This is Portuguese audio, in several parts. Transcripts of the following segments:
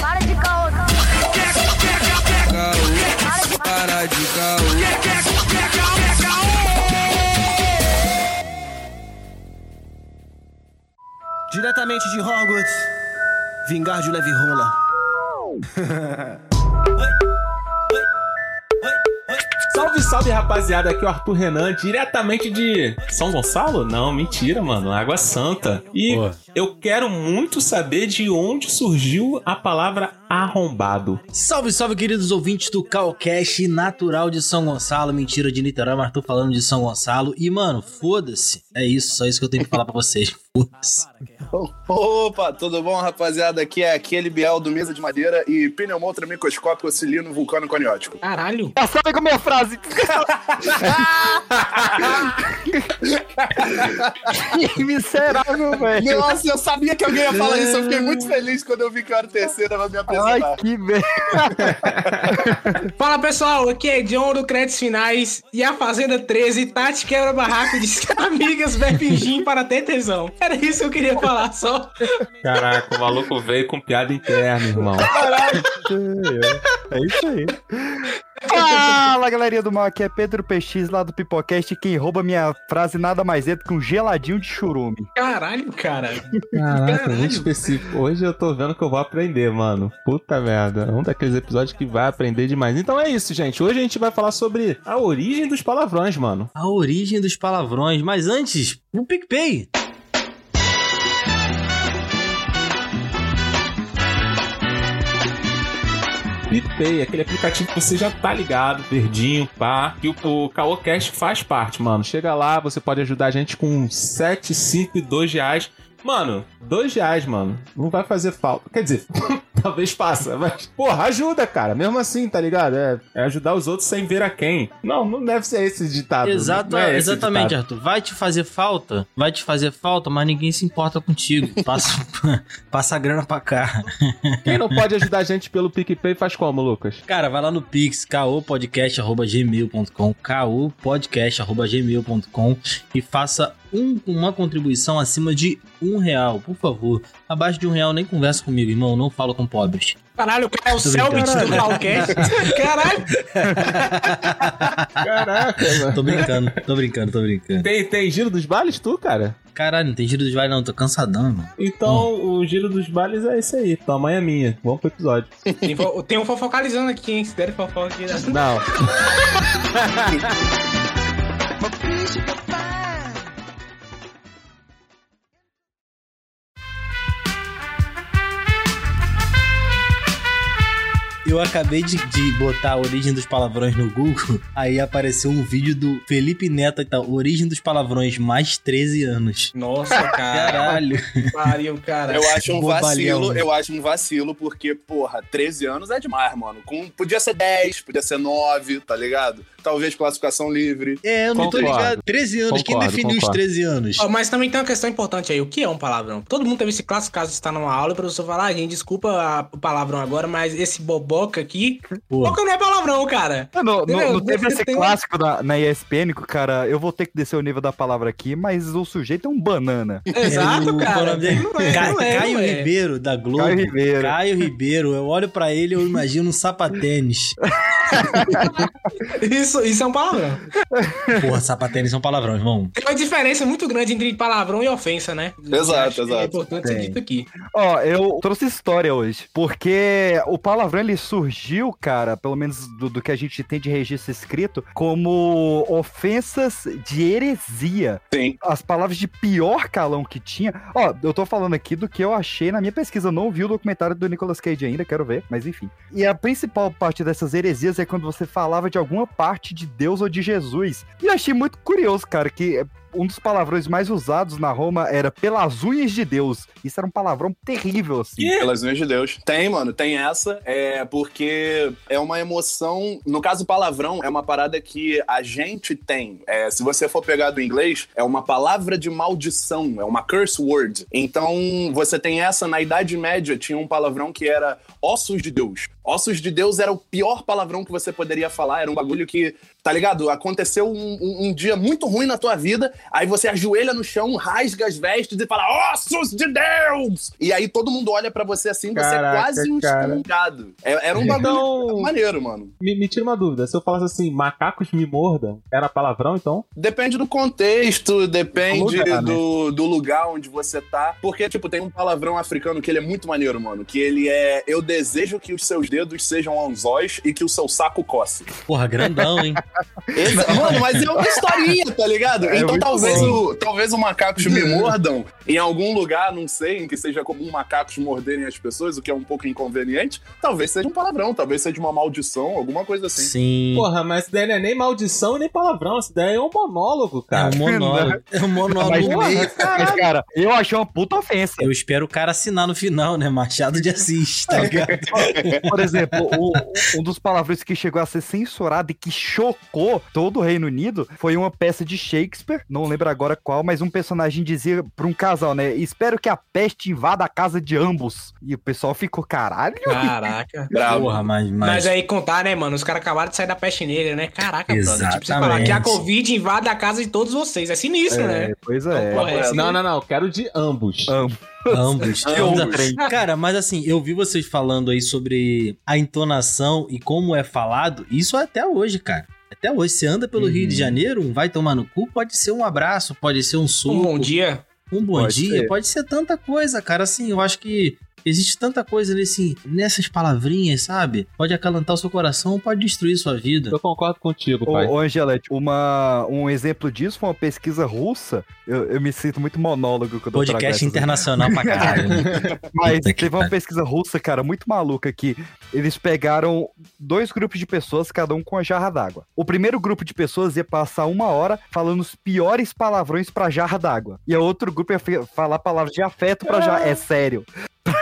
Para de caô. Para de caô. Diretamente de Hogwarts, vingar de leve rola. Salve, salve, rapaziada. Aqui é o Arthur Renan, diretamente de São Gonçalo? Não, mentira, mano. Água Santa. E Boa. eu quero muito saber de onde surgiu a palavra arrombado. Salve, salve, queridos ouvintes do Calcast natural de São Gonçalo. Mentira de Niterói, mas tô falando de São Gonçalo. E, mano, foda-se. É isso, só isso que eu tenho que falar pra vocês. Foda-se. Opa, tudo bom, rapaziada? Aqui é aquele Biel do Mesa de Madeira e pneumotra microscópico auxilino vulcano coniótico. Caralho. Sabe com a minha frase? que miserável, velho. Nossa, eu sabia que alguém ia falar isso. Eu fiquei muito feliz quando eu vi que eu era o terceiro pra me Ai, apresentar. que merda. Fala pessoal, aqui é John do Créditos Finais e a Fazenda 13, Tati quebra barraco diz que amigas bebem gin para ter tesão. Era isso que eu queria falar só. Caraca, o maluco veio com piada interna, irmão. É isso aí. Fala, galerinha do mal, aqui é Pedro PX lá do Pipocast quem rouba minha frase nada mais é do que um geladinho de churume. Caralho, cara. Caraca, Caralho. muito específico. Hoje eu tô vendo que eu vou aprender, mano. Puta merda. Um daqueles episódios que vai aprender demais. Então é isso, gente. Hoje a gente vai falar sobre a origem dos palavrões, mano. A origem dos palavrões. Mas antes, o PicPay. PicPay, aquele aplicativo que você já tá ligado, verdinho, pá, que o, o Caocast faz parte, mano. Chega lá, você pode ajudar a gente com 7, 5 e 2 reais. Mano, 2 reais, mano, não vai fazer falta. Quer dizer, talvez faça, mas, porra, ajuda, cara. Mesmo assim, tá ligado? É, é ajudar os outros sem ver a quem. Não, não deve ser esse ditado. Exato, não é esse exatamente, ditado. Arthur. Vai te fazer falta? Vai te fazer falta, mas ninguém se importa contigo. Passa, passa a grana pra cá. Quem não pode ajudar a gente pelo PicPay faz como, Lucas? Cara, vai lá no Pix, caopodcast.gmail.com, caopodcast.gmail.com e faça um- uma contribuição acima de um real, por favor. Abaixo de um real, nem conversa comigo, irmão. Não falo com pobres. Caralho, o cara é o Selbit do Calcast. Caralho. Caraca, mano. Tô brincando, tô brincando, tô brincando. Tem, tem giro dos bailes, tu, cara? Caralho, não tem giro dos vales não, tô cansadão, mano. Então, o giro dos bailes é esse aí. Tua mãe é minha. Vamos pro episódio. Tem, fo- tem um fofocalizando aqui, hein? Se der fofoca aqui. né? Não. Eu acabei de, de botar a origem dos palavrões no Google, aí apareceu um vídeo do Felipe Neto e tal, origem dos palavrões mais 13 anos. Nossa, cara. Caralho. Pariu, cara. Eu acho um Bobalhão. vacilo, eu acho um vacilo, porque, porra, 13 anos é demais, mano. Com, podia ser 10, podia ser 9, tá ligado? Talvez classificação livre. É, eu não tô Concordo. ligado. 13 anos, quem Concordo, definiu os concordo. 13 anos? Ó, mas também tem uma questão importante aí. O que é um palavrão? Todo mundo teve esse clássico caso está numa aula e o professor fala, ah, gente, desculpa a- o palavrão agora, mas esse boboca aqui. Pô. Boca não é palavrão, cara. Não, não, Entendeu? não teve esse tem- clássico na, na ESPN, cara, eu vou ter que descer o nível da palavra aqui, mas o sujeito é um banana. Exato, É é cara. Não é, não é, Caio não é. Ribeiro, da Globo. Caio Ribeiro. Caio Ribeiro. Eu olho pra ele e eu imagino um sapatênis. Isso, isso é um palavrão. Porra, sapatênis é um palavrão, irmão. Tem uma diferença muito grande entre palavrão e ofensa, né? Exato, É exato. importante ser Tem. dito aqui. Ó, eu trouxe história hoje, porque o palavrão ele surgiu, cara, pelo menos do, do que a gente tem de registro escrito, como ofensas de heresia. Sim. As palavras de pior calão que tinha. Ó, eu tô falando aqui do que eu achei na minha pesquisa. Eu não vi o documentário do Nicolas Cage ainda, quero ver, mas enfim. E a principal parte dessas heresias é quando você falava de alguma parte de Deus ou de Jesus. E eu achei muito curioso, cara, que um dos palavrões mais usados na Roma era pelas unhas de Deus. Isso era um palavrão terrível, assim. Pelas unhas de Deus. Tem, mano, tem essa. É porque é uma emoção. No caso, palavrão é uma parada que a gente tem. É, se você for pegar do inglês, é uma palavra de maldição, é uma curse word. Então, você tem essa. Na Idade Média, tinha um palavrão que era ossos de Deus. Ossos de Deus era o pior palavrão que você poderia falar. Era um bagulho que tá ligado? Aconteceu um, um- um dia muito ruim na tua vida, aí você ajoelha no chão, rasga as vestes e fala, ossos de Deus! E aí todo mundo olha pra você assim, você Caraca, é quase um excomungado. É- Era um bagulho Então- maneiro, mano. Me, me tira uma dúvida, se eu falasse assim, macacos me mordam, era palavrão então? Depende do contexto, depende lugar, né? do, do lugar onde você tá. Porque, tipo, tem um palavrão africano que ele é muito maneiro, mano. Que ele é: Eu desejo que os seus dedos sejam anzóis e que o seu saco coce. Porra, grandão, hein? Esse- mano, mas é uma historinha, tá ligado? É então talvez bom. o, talvez o macacos me mordam em algum lugar, não sei, em que seja comum macacos morderem as pessoas, o que é um pouco inconveniente. Talvez seja um palavrão, talvez seja uma maldição, alguma coisa assim. Sim. Porra, mas isso daí não é nem maldição nem palavrão, isso daí é um monólogo, É cara. um monólogo. É um monólogo Mas, meio. mas, cara, eu achei uma puta ofensa. Eu espero o cara assinar no final, né? Machado de Assis, tá ligado? Por exemplo, o- um dos palavrões que chegou a ser censurado e que chocou todo o Reino Unido foi uma peça de Shakespeare, não lembro agora qual, mas um personagem dizia pra um casal, né? Espero que a peste invada a casa de ambos. E o pessoal ficou, caralho. Caraca. Bravo. Porra, mas... mas... Mas aí contar, né, mano? Os caras acabaram de sair da peste negra, né? Caraca, brother. Tipo, você falar Exatamente. que a Covid invade a casa de todos vocês. É sinistro, né? É, pois é. Porra, é assim. Não, não, não, eu quero de ambos. Ambos. Ambos. Ambos. Cara, mas assim, eu vi vocês falando aí sobre a entonação e como é falado, isso até hoje, cara. Até hoje, você anda pelo Rio de Janeiro, um vai tomar no cu, pode ser um abraço, pode ser um soco, Um bom dia. um bom Pode dia, ser. pode ser tanta coisa, cara. Assim, eu acho que existe tanta coisa nesse, nessas palavrinhas, sabe? Pode acalentar o seu coração, pode destruir sua vida. Eu concordo contigo, pai. Ô, ô Angelete, uma, um exemplo disso foi uma pesquisa russa. Eu, eu me sinto muito monólogo quando Podcast essas- internacional pra caralho. né? Mas Puta teve uma pariu. pesquisa russa, cara, muito maluca que eles pegaram dois grupos de pessoas, cada um com uma jarra d'água. O primeiro grupo de pessoas ia passar uma hora falando os piores palavrões pra jarra d'água. E o outro grupo ia falar palavras de afeto pra jarra. É sério.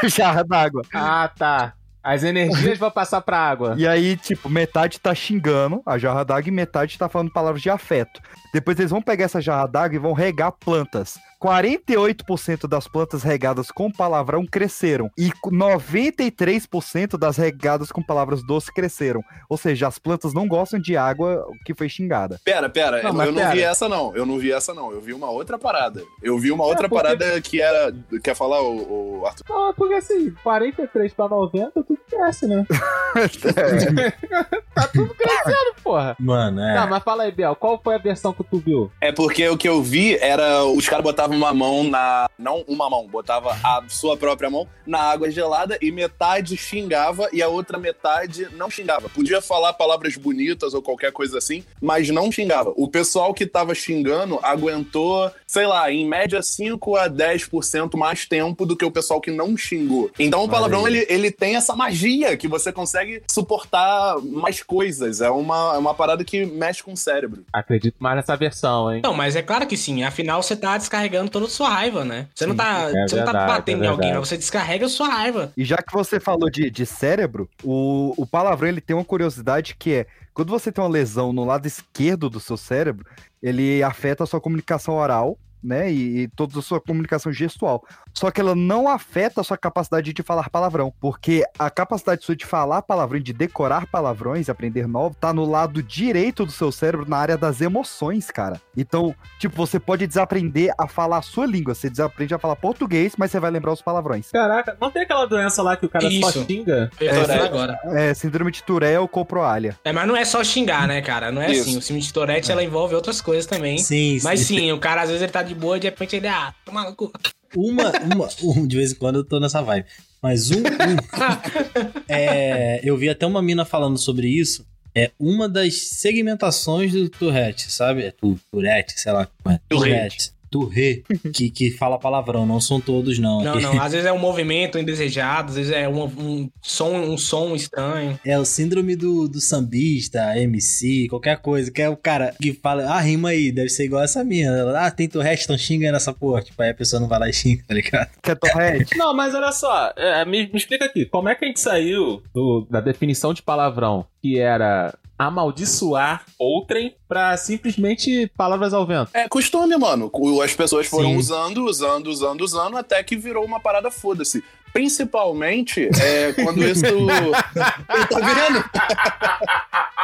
Jarra d'água. Ah, tá. As energias vão passar pra água. E aí, tipo, metade tá xingando a jarra d'água e metade tá falando palavras de afeto. Depois eles vão pegar essa jarra d'água e vão regar plantas. 48% das plantas regadas com palavrão cresceram. E 93% das regadas com palavras doces cresceram. Ou seja, as plantas não gostam de água que foi xingada. Pera, pera, Não, eu, mas eu não pera. vi essa não. Eu não vi essa não. Eu vi uma outra parada. Eu vi uma outra porque- parada que era. Quer falar, o, o Arthur? Não, porque assim, 43 pra 90, tudo cresce, né? tá tudo crescendo, porra. Mano, é. Tá, mas fala aí, Biel, qual foi a versão que tu viu? É porque o que eu vi era os caras botavam uma mão na. Não uma mão, botava a sua própria mão na água gelada e metade xingava e a outra metade não xingava. Podia falar palavras bonitas ou qualquer coisa assim, mas não xingava. O pessoal que tava xingando aguentou, sei lá, em média 5 a 10% mais tempo do que o pessoal que não xingou. Então o palavrão ele, ele tem essa magia que você consegue suportar mais coisas. É uma, é uma parada que mexe com o cérebro. Acredito mais nessa versão, hein? Não, mas é claro que sim. Afinal, você tá descarregando toda a sua raiva, né? Você não Sim, tá, é você não tá verdade, batendo é em alguém, verdade. mas você descarrega a sua raiva. E já que você falou de, de cérebro, o, o palavrão ele tem uma curiosidade que é quando você tem uma lesão no lado esquerdo do seu cérebro, ele afeta a sua comunicação oral, né? E, e toda a sua comunicação gestual. Só que ela não afeta a sua capacidade de falar palavrão, porque a capacidade sua de falar palavrão, de decorar palavrões, aprender novo, tá no lado direito do seu cérebro, na área das emoções, cara. Então, tipo, você pode desaprender a falar a sua língua, você desaprende a falar português, mas você vai lembrar os palavrões. Caraca, não tem aquela doença lá que o cara só Isso. xinga? Eu tô É, falando é. agora. É, síndrome de Tourette ou coproalha. É, mas não é só xingar, né, cara? Não é Isso. assim. O síndrome de Tourette, ela envolve outras coisas também. Sim, Mas sim, o cara às vezes ele tá de boa e de repente ele, ah, toma no cu. Uma, uma, um, de vez em quando eu tô nessa vibe. Mas um, um- é, eu vi até uma mina falando sobre isso. É uma das segmentações do Tourette, sabe? É tu, Tourette, sei lá. é. Tourette. Tourette. Que, que fala palavrão, não são todos, não. Não, não. Às vezes é um movimento indesejado, às vezes é um, um som, um som estranho. É o síndrome do, do sambista, MC, qualquer coisa. Que é o cara que fala, ah, rima aí, deve ser igual essa minha. Ela, ah, tem Tourette, então xinga aí nessa porra. Tipo, aí a pessoa não vai lá e xinga, tá ligado? Que é Tourette. Não, mas olha só, é, me, me explica aqui, como é que a gente saiu do- da definição de palavrão, que era amaldiçoar outrem, pra simplesmente palavras ao vento? É costume, mano. As pessoas foram Sim. usando, usando, usando, usando, até que virou uma parada foda-se. Principalmente é, quando isso. tá vendo?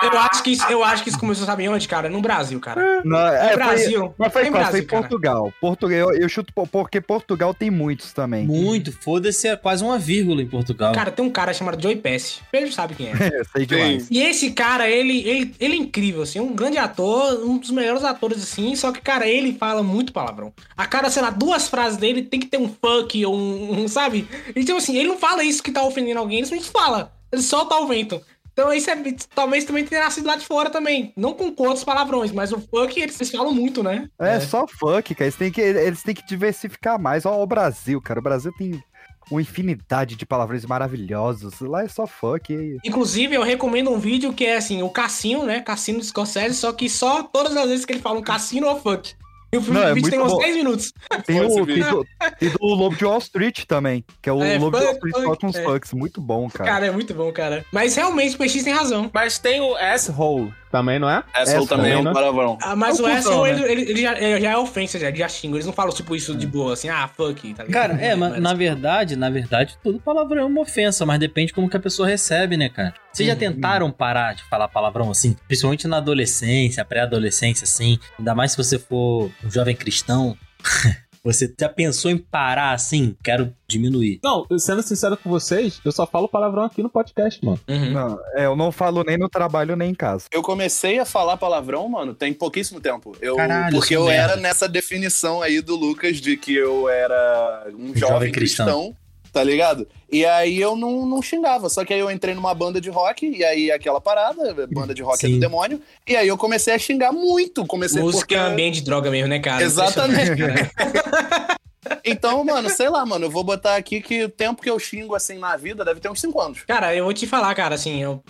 Eu acho, que isso, eu acho que isso começou, sabe onde, cara? No Brasil, cara. Não, No é, foi- Brasil. mas foi Em quase, foi Brasil, cara. Portugal. Portugal, eu, eu chuto po- porque Portugal tem muitos também. Muito, foda-se, é quase uma vírgula em Portugal. Cara, tem um cara chamado Joey Pesci. Pedro sabe quem é. É, sei demais. E esse cara, ele, ele, ele é incrível, assim, um grande ator, um dos melhores atores, assim, só que, cara, ele fala muito palavrão. A cada, sei lá, duas frases dele tem que ter um fuck ou um, um, sabe? Então, assim, ele não fala isso que tá ofendendo alguém, ele simplesmente fala. Ele solta o vento. Então, isso é, talvez também tenha nascido lá de fora também. Não com quantos palavrões, mas o fuck eles, eles falam muito, né? É, só fuck, cara. Eles têm, que, eles têm que diversificar mais. Ó, o Brasil, cara. O Brasil tem uma infinidade de palavrões maravilhosos. Lá é só fuck. E... Inclusive, eu recomendo um vídeo que é assim, o Cassino, né? Cassino de Scorsese, só que só todas as vezes que ele fala um cassino ou fuck. E o Não, é tem muito uns bom. 10 minutos. Tem, o, tem, do, tem do Lobo de Wall Street também. Que é o É, Lobo de Wall Street com os é. fucks. Muito bom, cara. Cara, é muito bom, cara. Mas realmente o PX tem razão. Mas tem o asshole também, não é? Essa Essa também é um né? palavrão. Ah, mas É um o cuzão, asshole, né? ele, ele, ele já, é, já é ofensa, já, ele já xinga. Eles não falam, tipo, isso de boa, assim, ah, fuck, tá ligado? Cara, é, mas na verdade, na verdade, todo palavrão é uma ofensa, mas depende como que a pessoa recebe, né, cara? Vocês já tentaram parar de falar palavrão assim? Principalmente na adolescência, pré-adolescência, assim. Ainda mais se você for um jovem cristão. Você já pensou em parar assim? Quero diminuir. Não, sendo sincero com vocês, eu só falo palavrão aqui no podcast, mano. Uhum. Não, é, eu não falo nem no trabalho nem em casa. Eu comecei a falar palavrão, mano, tem pouquíssimo tempo. Eu, Caralho, porque eu sou era merda. nessa definição aí do Lucas de que eu era um jovem, Jovem cristão. cristão. Tá ligado? E aí eu não, não xingava, só que aí eu entrei numa banda de rock, e aí aquela parada, banda de rock é Sim. do demônio, e aí eu comecei a xingar muito, comecei Música porque... é ambiente de droga mesmo, né, cara? Exatamente. Impressionante, cara. Então, mano, sei lá, mano, eu vou botar aqui que o tempo que eu xingo assim na vida deve ter uns 5 anos. Cara, eu vou te falar, cara, assim, eu,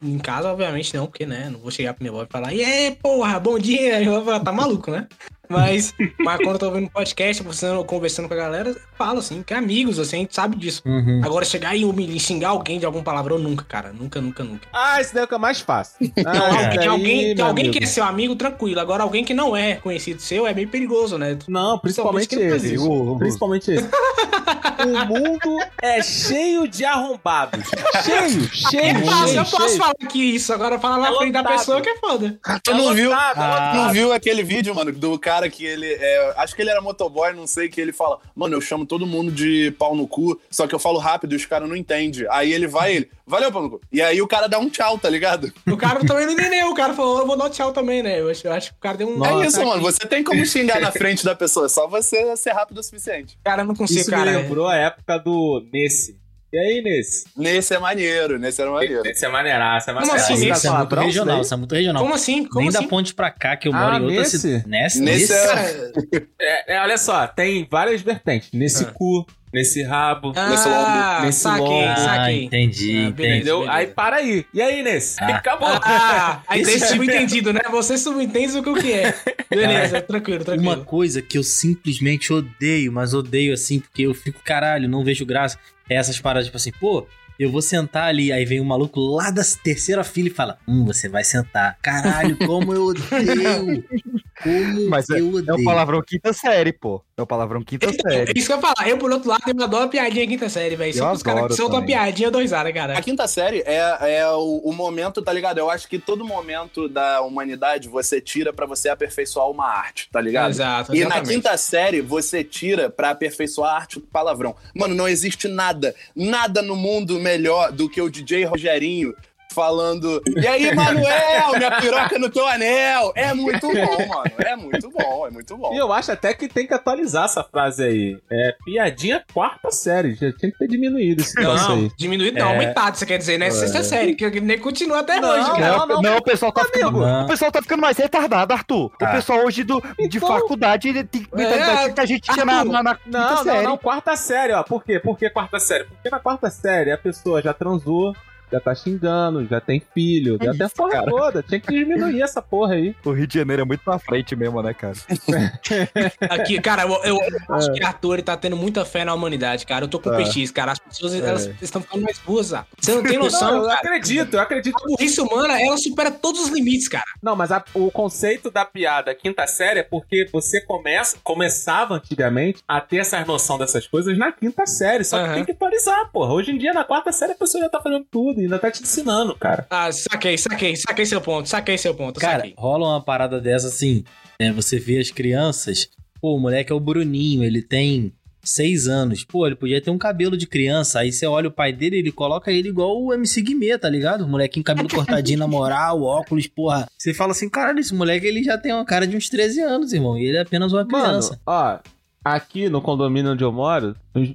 em casa, obviamente, não, porque, né, não vou chegar pro meu avó e falar, e aí, porra, bom dia, eu vou falar, tá maluco, né? Mas, mas quando eu tô ouvindo podcast, conversando, conversando com a galera, eu falo assim, que é amigos, assim, a gente sabe disso. Uhum. Agora, chegar e humilhar, xingar alguém de algum palavrão, nunca, cara, nunca, nunca, nunca. Ah, esse daí é o que é mais fácil. Ah, que daí, alguém, que meu alguém que é seu amigo, tranquilo. Agora, alguém que não é conhecido seu é meio perigoso, né? Não, principalmente que esse. isso. Principalmente esse. o mundo é cheio de arrombados. Cheio, cheio, É fácil, cheio, eu posso cheio. falar aqui isso. Agora, falar na É frente da pessoa que é foda. Tu não viu? lotado, é Tu Ah. não viu aquele vídeo, mano, do cara que ele. é, acho que ele era motoboy, não sei, que ele fala, mano, eu chamo todo mundo de pau no cu, só que eu falo rápido e os caras não entendem. Aí ele vai ele, valeu, pau no cu. E aí o cara dá um tchau, tá ligado? O cara também não entendeu. O cara falou, eu vou dar um tchau também, né? Eu acho, eu acho que o cara deu um. é isso, mano. Você tem como xingar na frente da pessoa, é só você ser rápido o suficiente. Cara, eu não consigo, Isso cara. me lembrou a época do Nesse. E aí, Nesse? Nesse é maneiro, nesse era maneiro. Nesse é maneiraço, é Como maneiraço. assim, Isso, Nesse é muito regional, isso é muito regional. Como assim? Como Nem assim? da ponte pra cá, que eu Ah, moro em outra nesse? cidade. Nesse? Nesse nesse? é- Cara, É, é, olha só, tem várias vertentes. Nesse Ah. cu, nesse rabo, Nesse ah, lombo, nesse saquei, lombo. Ah, saquei. entendi, Ah, entendi. entendeu? beleza. Aí para aí. E aí, Nesse? Ah. Acabou. Ah, aí Esse- tem subentendido, né? Você subentende o que o que é. Beleza, tranquilo, tranquilo. Uma coisa que eu simplesmente odeio, mas odeio assim, porque eu fico, caralho, não vejo graça. É essas paradas, tipo assim, pô, eu vou sentar ali, aí vem um maluco lá da terceira fila e fala, hum, você vai sentar. Caralho, como eu odeio! Como Mas é- eu É o odeio. palavrão quinta série, pô. É o palavrão quinta Então, série. isso que eu ia falar. Eu, por outro lado, eu adoro piadinha quinta série, velho. Os caras que soltam a piadinha, eu dou risada, cara. A quinta série é, é o, o momento, tá ligado? Eu acho que todo momento da humanidade você tira pra você aperfeiçoar uma arte, tá ligado? Exato, E na exatamente. quinta série, você tira pra aperfeiçoar a arte do palavrão. Mano, não existe nada, nada no mundo melhor do que o DJ Rogerinho falando. E aí, Manuel, minha piroca no teu anel. É muito bom, mano. É muito bom, é muito bom. E eu acho até que tem que atualizar essa frase aí. É piadinha quarta série. Já tinha que ter diminuído esse negócio Não, aí. diminuído não, É. aumentado, você quer dizer, né? Sexta série, que nem continua até Não, hoje, cara. não, não. Não, o pessoal tá ficando. Não. O pessoal tá ficando mais retardado, Arthur. Tá. O pessoal hoje do, de Então- faculdade ele tem mentalidade É, que a gente tinha na, na, na quinta Não, não, série. não, quarta série, ó. Por quê? Por que quarta série? Porque na quarta série a pessoa já transou, já tá xingando, já tem filho, já É tem a porra cara. toda. Tinha que diminuir essa porra aí. O Rio de Janeiro é muito pra frente mesmo, né, cara? Aqui, cara, eu, eu É. acho que Arthur ele tá tendo muita fé na humanidade, cara. Eu tô com o É. PX, cara. As pessoas, É. elas estão ficando mais boas, ah. Você não tem Não, noção, eu cara. acredito, eu acredito. A burrice humana, ela supera todos os limites, cara. Não, mas a- o conceito da piada quinta série é porque você começa, começava antigamente a ter essa noção dessas coisas na quinta série. Só que tem que atualizar, porra. Hoje em dia, na quarta série, a pessoa já tá fazendo tudo. Ainda tá te ensinando, cara. Ah, saquei, saquei, saquei seu ponto, saquei seu ponto, Cara, saquei. rola uma parada dessa assim. né, você vê as crianças. Pô, o moleque é o Bruninho, ele tem seis anos. Pô, ele podia ter um cabelo de criança. Aí você olha o pai dele, ele coloca ele igual o MC Guimê, tá ligado? O molequinho cabelo cortadinho na moral, óculos, porra. Você fala assim, caralho, esse moleque ele já tem uma cara de uns 13 anos, irmão. E ele é apenas uma criança. Mano, ó, aqui no condomínio onde eu moro,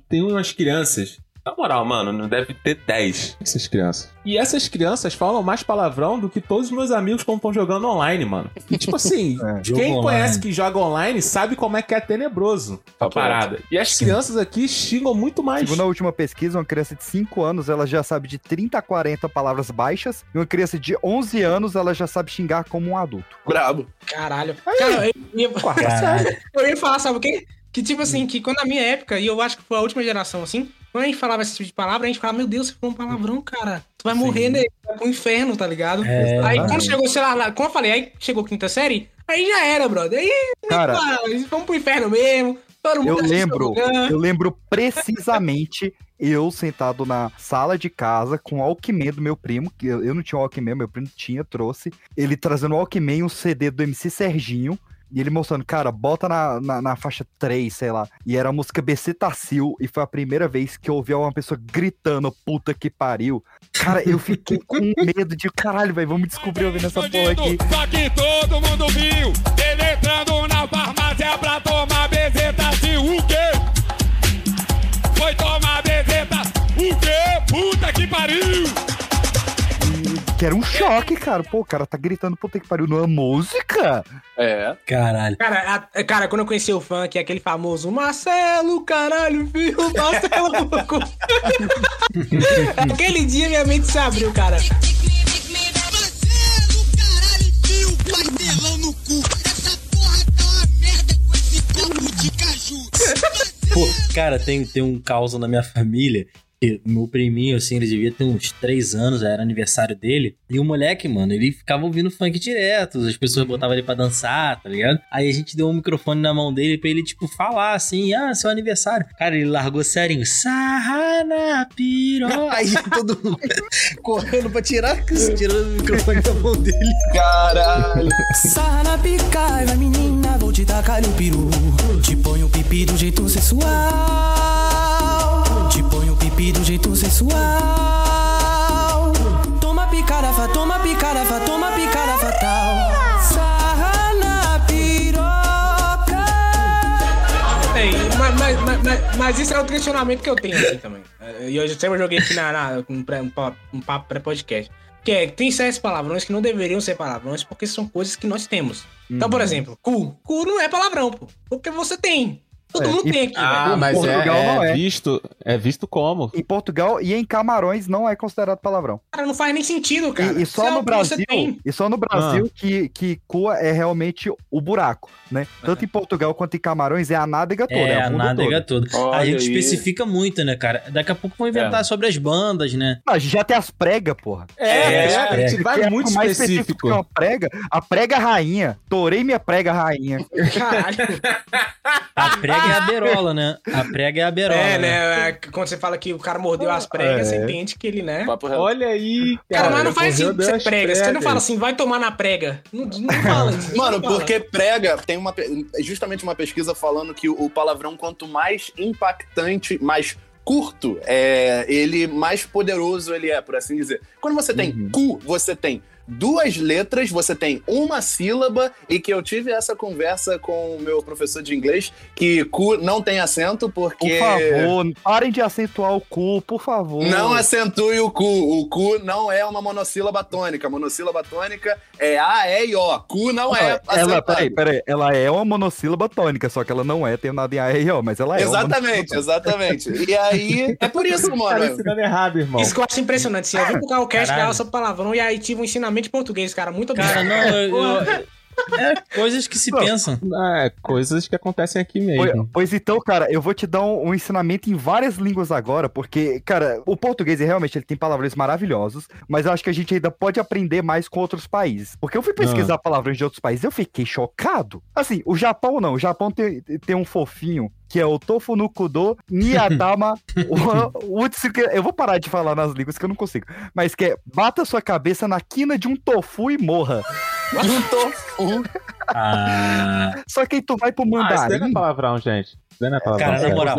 tem umas crianças. Na moral, mano, não deve ter 10 essas crianças. E essas crianças falam mais palavrão do que todos os meus amigos quando estão jogando online, mano. E tipo assim, É. Quem online. conhece que joga online sabe como é que é tenebroso a parada. E as crianças aqui xingam muito mais. Segundo a última pesquisa, uma criança de 5 anos, ela já sabe de 30 a 40 palavras baixas. E uma criança de 11 anos, ela já sabe xingar como um adulto. Brabo. Caralho. Cara, eu, ia- Caralho. eu ia falar, sabe o quê? Que tipo assim, que quando na minha época, e eu acho que foi a última geração assim, quando a gente falava esse tipo de palavra, a gente falava, meu Deus, você falou um palavrão, cara. Tu vai morrer, né? Vai pro inferno, tá ligado? É, aí quando chegou, sei lá, como eu falei, aí chegou quinta série, aí já era, brother. Aí, Cara, ah, vamos pro inferno mesmo. Eu lembro, eu lembro precisamente eu sentado na sala de casa com o Walkman do meu primo, que eu eu não tinha o Walkman, meu primo tinha, trouxe. Ele trazendo o Walkman, um CD do MC Serginho. E ele mostrando, cara, bota na, na, na faixa 3, sei lá. E era a música BC Tacil. E foi a primeira vez que eu ouvi uma pessoa gritando, puta que pariu. Cara, eu fiquei com medo de, caralho, velho, vamos descobrir ouvindo essa porra aqui. Só que todo mundo viu ele entrando na farmácia pra tomar Que era um choque, cara. Pô, o cara tá gritando, puta que pariu, numa música? É. Caralho. Cara, a- cara, quando eu conheci o funk, aquele famoso Marcelo, caralho, filho, Marcelo. aquele dia minha mente se abriu, cara. Marcelo, caralho, enfia o pastelão no cu. Essa porra tá uma merda com esse copo de caju. Pô, cara, tem, tem um caos na minha família. Meu priminho, assim, ele devia ter uns 3 anos, era aniversário dele. E o moleque, mano, ele ficava ouvindo funk direto. As pessoas botavam ele pra dançar, tá ligado? Aí a gente deu um microfone na mão dele pra ele, tipo, falar assim: ah, seu aniversário. Cara, ele largou serinho. Sarrana piró. Aí todo mundo correndo pra tirar, tirando o microfone da mão dele. Caralho. Sarra na pica, menina, vou te tacar o peru. Te ponho o pipi do jeito sensual. Pipi do jeito sensual. Toma picada, fa, toma picada, fa, toma picada fatal. Sarra na piroca. Ei, mas, mas, mas, mas, mas isso é o questionamento que eu tenho assim também. É, E eu sempre joguei aqui na, na um, pré- um um papo pré-podcast. Que é, tem certos palavrões que não deveriam ser palavrões porque são coisas que nós temos. Então, por exemplo, cu. Cu não é palavrão, pô. Porque você tem. Todo É, mundo e- tem aqui, Ah, velho. mas Portugal é, não é é. visto, é visto como? Em Portugal e em Camarões não é considerado palavrão. Cara, não faz nem sentido, cara. E, e só é no Brasil, e só no Brasil que, que cua é realmente o buraco, né? Tanto em Portugal quanto em Camarões é a nádega toda, é, É, a a nádega toda. toda. A gente aí. especifica muito, né, cara? Daqui a pouco vão inventar sobre as bandas, né? Ah, já tem as pregas, porra. É, É, vai é muito mais específico. que uma prega, a prega rainha. Torei minha prega rainha. Caralho. A prega é a berola, né? A prega é a berola. É, né? é, Quando você fala que o cara mordeu as pregas, É. você entende que ele, né? Olha aí, Cara, mas não faz sentido ser das prega. Você não pregas. fala assim, vai tomar na prega. Não, não fala isso. Mano, porque prega, tem uma pe- justamente uma pesquisa falando que o palavrão, quanto mais impactante, mais curto, é, ele mais poderoso ele é, por assim dizer. Quando você tem Uhum. cu, você tem duas letras, você tem uma sílaba, e que eu tive essa conversa com o meu professor de inglês, que cu não tem acento, Por porque... favor, parem de acentuar o cu, por favor. Não acentue o cu. O cu não é uma monossílaba tônica. Monossílaba tônica é A, E e O. Cu não é ela, acentado. peraí, peraí, ela é uma monossílaba tônica, só que ela não é terminada em A, E, O, mas ela é uma Exatamente, exatamente. E aí, é por isso, Tá mano. ensinando errado, irmão. Isso que eu acho impressionante. Assim, eu vim pro Calcast gravar sobre palavrão e aí tive um ensinamento de português, cara. Muito Cara, obrigado. não, eu, eu- É coisas que se Não. pensam. É, coisas que acontecem aqui Pois, mesmo. pois então, cara, eu vou te dar um, um ensinamento em várias línguas agora, porque, cara, o português realmente ele tem palavrões maravilhosos, mas eu acho que a gente ainda pode aprender mais com outros países. Porque eu fui pesquisar palavrões de outros países e eu fiquei chocado. Assim, o Japão não, o Japão tem, tem um fofinho que é o Tofu no Kudo Niyatama o- Utsuke. Eu vou parar de falar nas línguas que eu não consigo. Mas que é bata sua cabeça na quina de um tofu e morra. Um Ah, Só que aí tu vai pro Ah, isso daí não é mandarim. palavrão, gente. Não é palavrão. Cara, na é moral.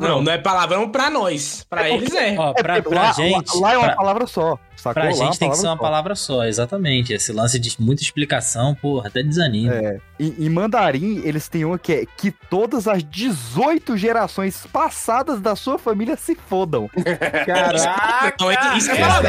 Não, não é palavrão pra nós. Pra eles é. ó, É pra, porque pra lá, gente. lá, lá é uma pra- palavra só. Sacou? Pra Lá é gente tem que ser uma só. palavra só, exatamente. Esse lance de muita explicação, porra, até desanima. É, em, em mandarim, eles têm uma que é que todas as 18 gerações passadas da sua família se fodam. Caraca! É- isso é é braba.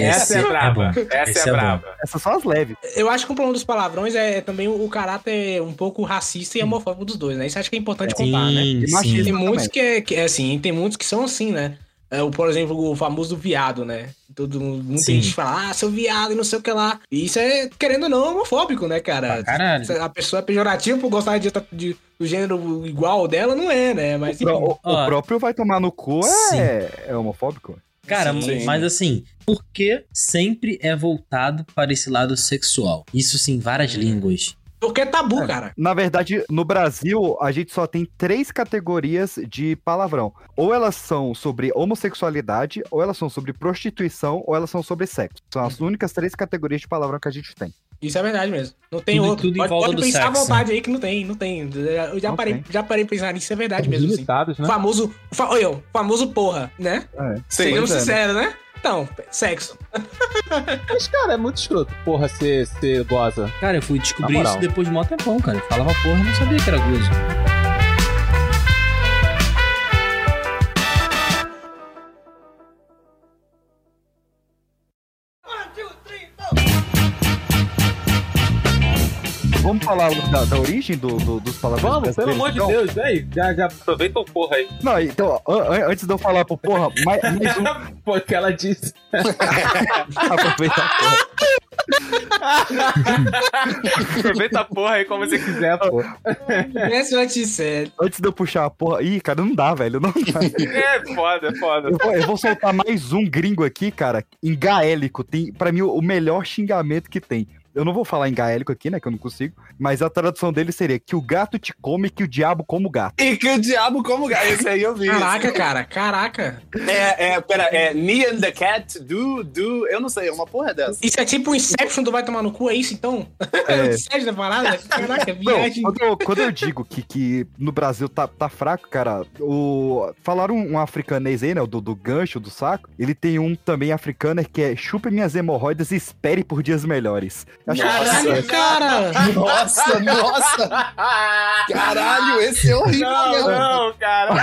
Essa é braba. bom. Essa é braba. Essas são as leves. Eu acho que o problema dos palavrões é também o caráter um pouco racista e homofóbico dos dois, né? Isso acho que é importante contar, né? Sim, E machismo. sim. Tem muitos que é, que é assim, tem muitos que são assim, né? É, o, por exemplo, o famoso viado, né? Todo, muita Sim. gente fala, ah, seu viado e não sei o que lá. E isso é, querendo ou não, homofóbico, né, cara? Se A pessoa é pejorativa por gostar de, de- do gênero igual dela, não é, né? Mas O, pró- o- o próprio vai tomar no cu Sim. é, é homofóbico. Cara, Sim. mas assim, por que sempre é voltado para esse lado sexual? Isso sim, várias línguas. Porque é tabu, cara. Na verdade, no Brasil, a gente só tem três categorias de palavrão. Ou elas são sobre homossexualidade, ou elas são sobre prostituição, ou elas são sobre sexo. São as únicas três categorias de palavrão que a gente tem. Isso é verdade mesmo. Não tem Tudo- outro. tudo em pode volta pode do pensar à sexo. vontade aí que não tem, não tem. Eu já, Não parei, já parei de pensar nisso, é verdade mesmo. Assim. Limitados, né? famoso. Fa... Olha, famoso porra, né? Sim, Sejamos é, né? sinceros, né? Então, sexo. Mas, cara, é muito escroto. Porra, você você goza. Cara, eu fui descobrir isso depois de mó tempão, cara. Eu falava porra, eu não sabia que era gozo. Vamos falar da, da origem do- do- dos palavrões Vamos, pelo amor de Deus, aí. Já, já aproveita o porra aí. Não, então, an- an- antes de eu falar pro porra, mais, mais um. Porque ela disse. Aproveita a porra. Aproveita a porra aí como você quiser, pô. Antes de eu puxar a porra. Ih, cara, não dá, velho. Não dá. É foda, é foda. Eu vou, eu vou soltar mais um gringo aqui, cara, em gaélico. Tem, pra mim, o melhor xingamento que tem. Eu não vou falar em gaélico aqui, né, que eu não consigo, mas a tradução dele seria que o gato te come, que o diabo come o gato. E que o diabo como gato. Esse aí eu vi. Caraca, cara, caraca. É, é, pera, é Me and the Cat do, do. Eu não sei, é uma porra dessa. Isso é tipo o Inception do Vai Tomar no Cu, é isso então? É. da parada? Caraca, Não, viagem. quando, eu, quando eu digo que, que no Brasil tá, tá fraco, cara, o, falaram um, um africanês aí, né, o do, do gancho, do saco, ele tem um também africaner que é chupe minhas hemorroidas e espere por dias melhores. Caralho, cara. Nossa, nossa! Caralho, esse é horrível Não, mesmo. não, cara,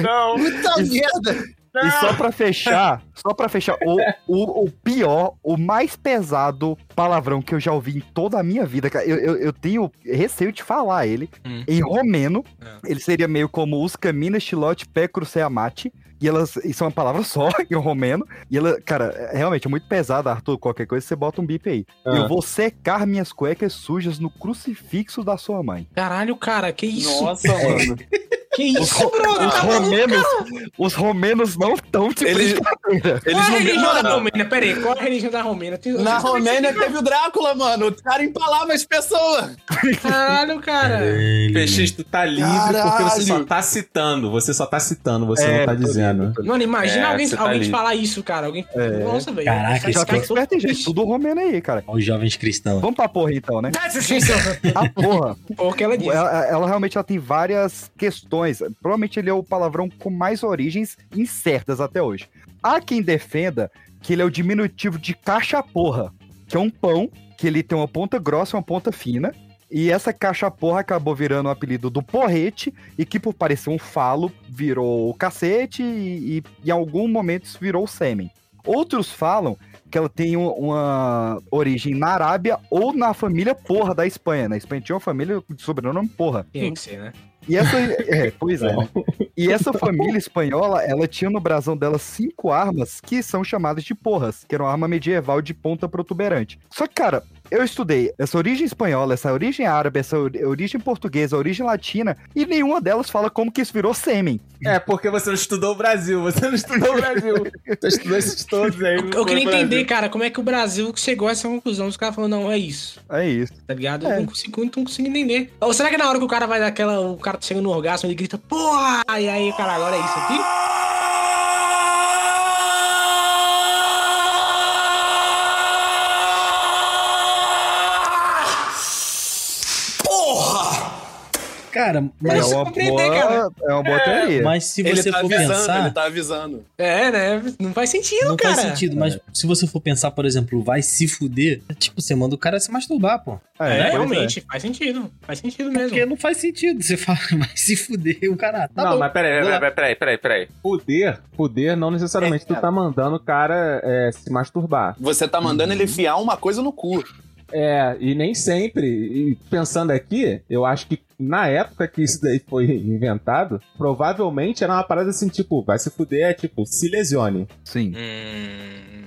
não, não. Puta merda! E só pra fechar, só pra fechar, o, o, o pior, o mais pesado palavrão que eu já ouvi em toda a minha vida, cara, eu, eu, eu tenho receio de falar ele, Hum. em romeno, É. ele seria meio como os caminas, chilote, pé, cruceamate, e elas, isso é uma palavra só, em romeno, e ela, cara, é- realmente é muito pesada, Arthur, qualquer coisa você bota um bip aí. Ah. Eu vou secar minhas cuecas sujas no crucifixo da sua mãe. Caralho, cara, que isso? Nossa, mano. Que isso, Bruno? Os Tá romenos, os romenos não estão de Eles-. Eles Qual a religião da mano, Romênia? Pera aí, qual a religião da Romênia? Na Romênia teve o Drácula, mano. O cara empalava as pessoas. Caralho, cara. PX, tu tá livre porque você só tá citando. Você só tá citando, você É, não tá dizendo. Livre. Mano, imagina É, alguém, tá alguém te falar isso, cara. Alguém. Nossa, velho. Caraca, esse cara- fica esperto, gente. Tudo romeno aí, cara. Olha os jovens cristãos. Vamos pra porra então, né? A porra. O que ela disse. ela, ela realmente ela tem várias questões. Provavelmente ele é o palavrão com mais origens incertas até hoje. Há quem defenda que ele é o diminutivo de caixa porra, que é um pão que ele tem uma ponta grossa e uma ponta fina. E essa caixa porra acabou virando o apelido do porrete, e que por parecer um falo, virou o cacete e, e em algum momento isso virou o sêmen. Outros falam que ela tem um- uma origem na Arábia ou na família Porra da Espanha. Na Espanha tinha uma família de sobrenome Porra. Tinha que ser, né? E essa, é, pois é. né? E essa família espanhola, ela tinha no brasão dela cinco armas que são chamadas de porras, que era uma arma medieval de ponta protuberante. Só que, cara, eu estudei essa origem espanhola, essa origem árabe, essa ori- origem portuguesa, origem latina, e nenhuma delas fala como que isso virou sêmen. É, porque você não estudou o Brasil, você não estudou o Brasil. Você estudou esses todos aí. Eu, eu queria entender, cara, como é que o Brasil chegou a essa conclusão. Os caras falaram, não, é isso. É isso. Tá ligado? É. Eu não consigo, não consigo entender. Ou será que na hora que o cara vai daquela. O cara chega no orgasmo, ele grita, porra! E aí, cara, agora é isso aqui? Cara, É mas, sei uma boa, cara. é uma boa teoria. mas se Ele você tá for avisando, pensar. ele tá avisando. É, né? Não faz sentido, Não cara. faz sentido, mas se você for pensar, por exemplo, vai se fuder, é tipo, você manda o cara se masturbar, pô. É, pois realmente, faz sentido. Faz sentido mesmo. Porque não faz sentido. Você fala, vai se fuder, o cara. Tá não, bom. mas peraí, peraí, peraí, peraí, peraí. Poder, poder não necessariamente tu tá mandando o cara é, se masturbar. Você tá mandando ele enfiar uma coisa no cu. É, e nem sempre. E pensando aqui, eu acho que na época que isso daí foi inventado, provavelmente era uma parada assim, tipo, vai se fuder, é tipo, se lesione. Sim. Mano,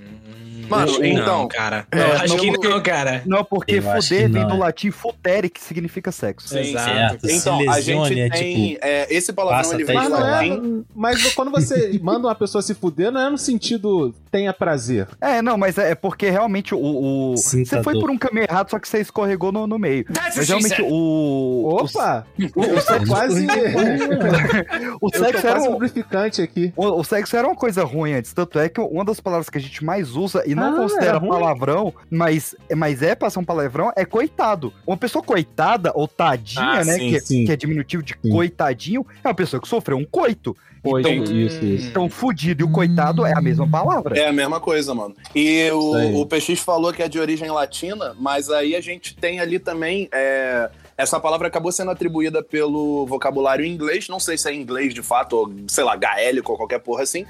Acho que então- Não, cara. É, acho não, que porque- não, cara. Não, porque Eu fuder vem não, do é. latim futere, que significa sexo. Sim, Exato. Certo, se Então, a lesione gente é tem. tipo. é, esse palavrão ele vem Mas de não é. Mas quando você manda uma pessoa se fuder, não é no sentido tenha prazer. É, não, mas é é porque realmente o. o- Sinta você foi dor. por um caminho errado, só que você escorregou no, no meio. Mas realmente o. Opa! O, Quase. o Eu sexo era um, lubrificante aqui. O, o sexo era uma coisa ruim antes, tanto é que uma das palavras que a gente mais usa, e não Ah, considera era ruim? palavrão, mas, mas é pra ser um palavrão, é coitado. Uma pessoa coitada, ou tadinha, Ah, né, sim, que, sim. que é diminutivo de Sim. coitadinho, é uma pessoa que sofreu um coito. Foi Então- isso, isso. Então, fudido e o coitado é a mesma palavra. É a mesma coisa, mano. E o, o PX falou que é de origem latina, mas aí a gente tem ali também. é, essa palavra acabou sendo atribuída pelo vocabulário inglês. Não sei se é inglês de fato, ou sei lá, gaélico ou qualquer porra assim.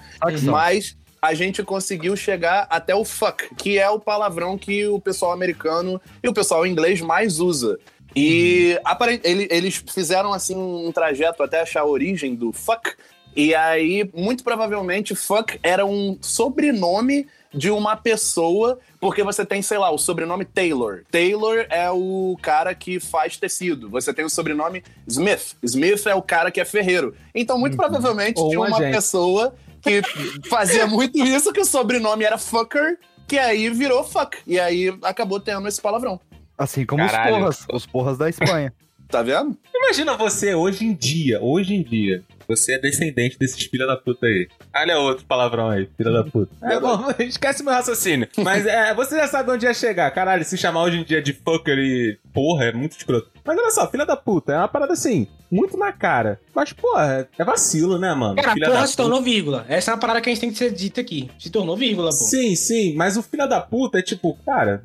Mas a gente conseguiu chegar até o fuck, que é o palavrão que o pessoal americano e o pessoal inglês mais usa. E aparen- ele- eles fizeram assim um trajeto até achar a origem do fuck. E aí, muito provavelmente, fuck era um sobrenome de uma pessoa, porque você tem, sei lá, o sobrenome Taylor. Taylor é o cara que faz tecido. Você tem o sobrenome Smith. Smith é o cara que é ferreiro. Então, muito provavelmente, Ou um uma agente. pessoa que fazia muito isso, que o sobrenome era fucker, que aí virou fuck. E aí acabou tendo esse palavrão. Assim como Caralho. os porras, os porras da Espanha. Tá vendo? Imagina você hoje em dia, hoje em dia. Você é descendente desses filha da puta aí. Olha outro palavrão aí, filha da puta. É bom, esquece meu raciocínio. Mas é, você já sabe onde ia chegar. Caralho, se chamar hoje em dia de fucker e porra é muito escroto. Mas olha só, filha da puta, é uma parada assim, muito na cara. Mas, porra, é vacilo, né, mano? Cara, filha porra da se tornou vírgula. Essa é uma parada que a gente tem que ser dita aqui. Se tornou vírgula, pô. Sim, sim, mas o filho da puta é tipo, cara,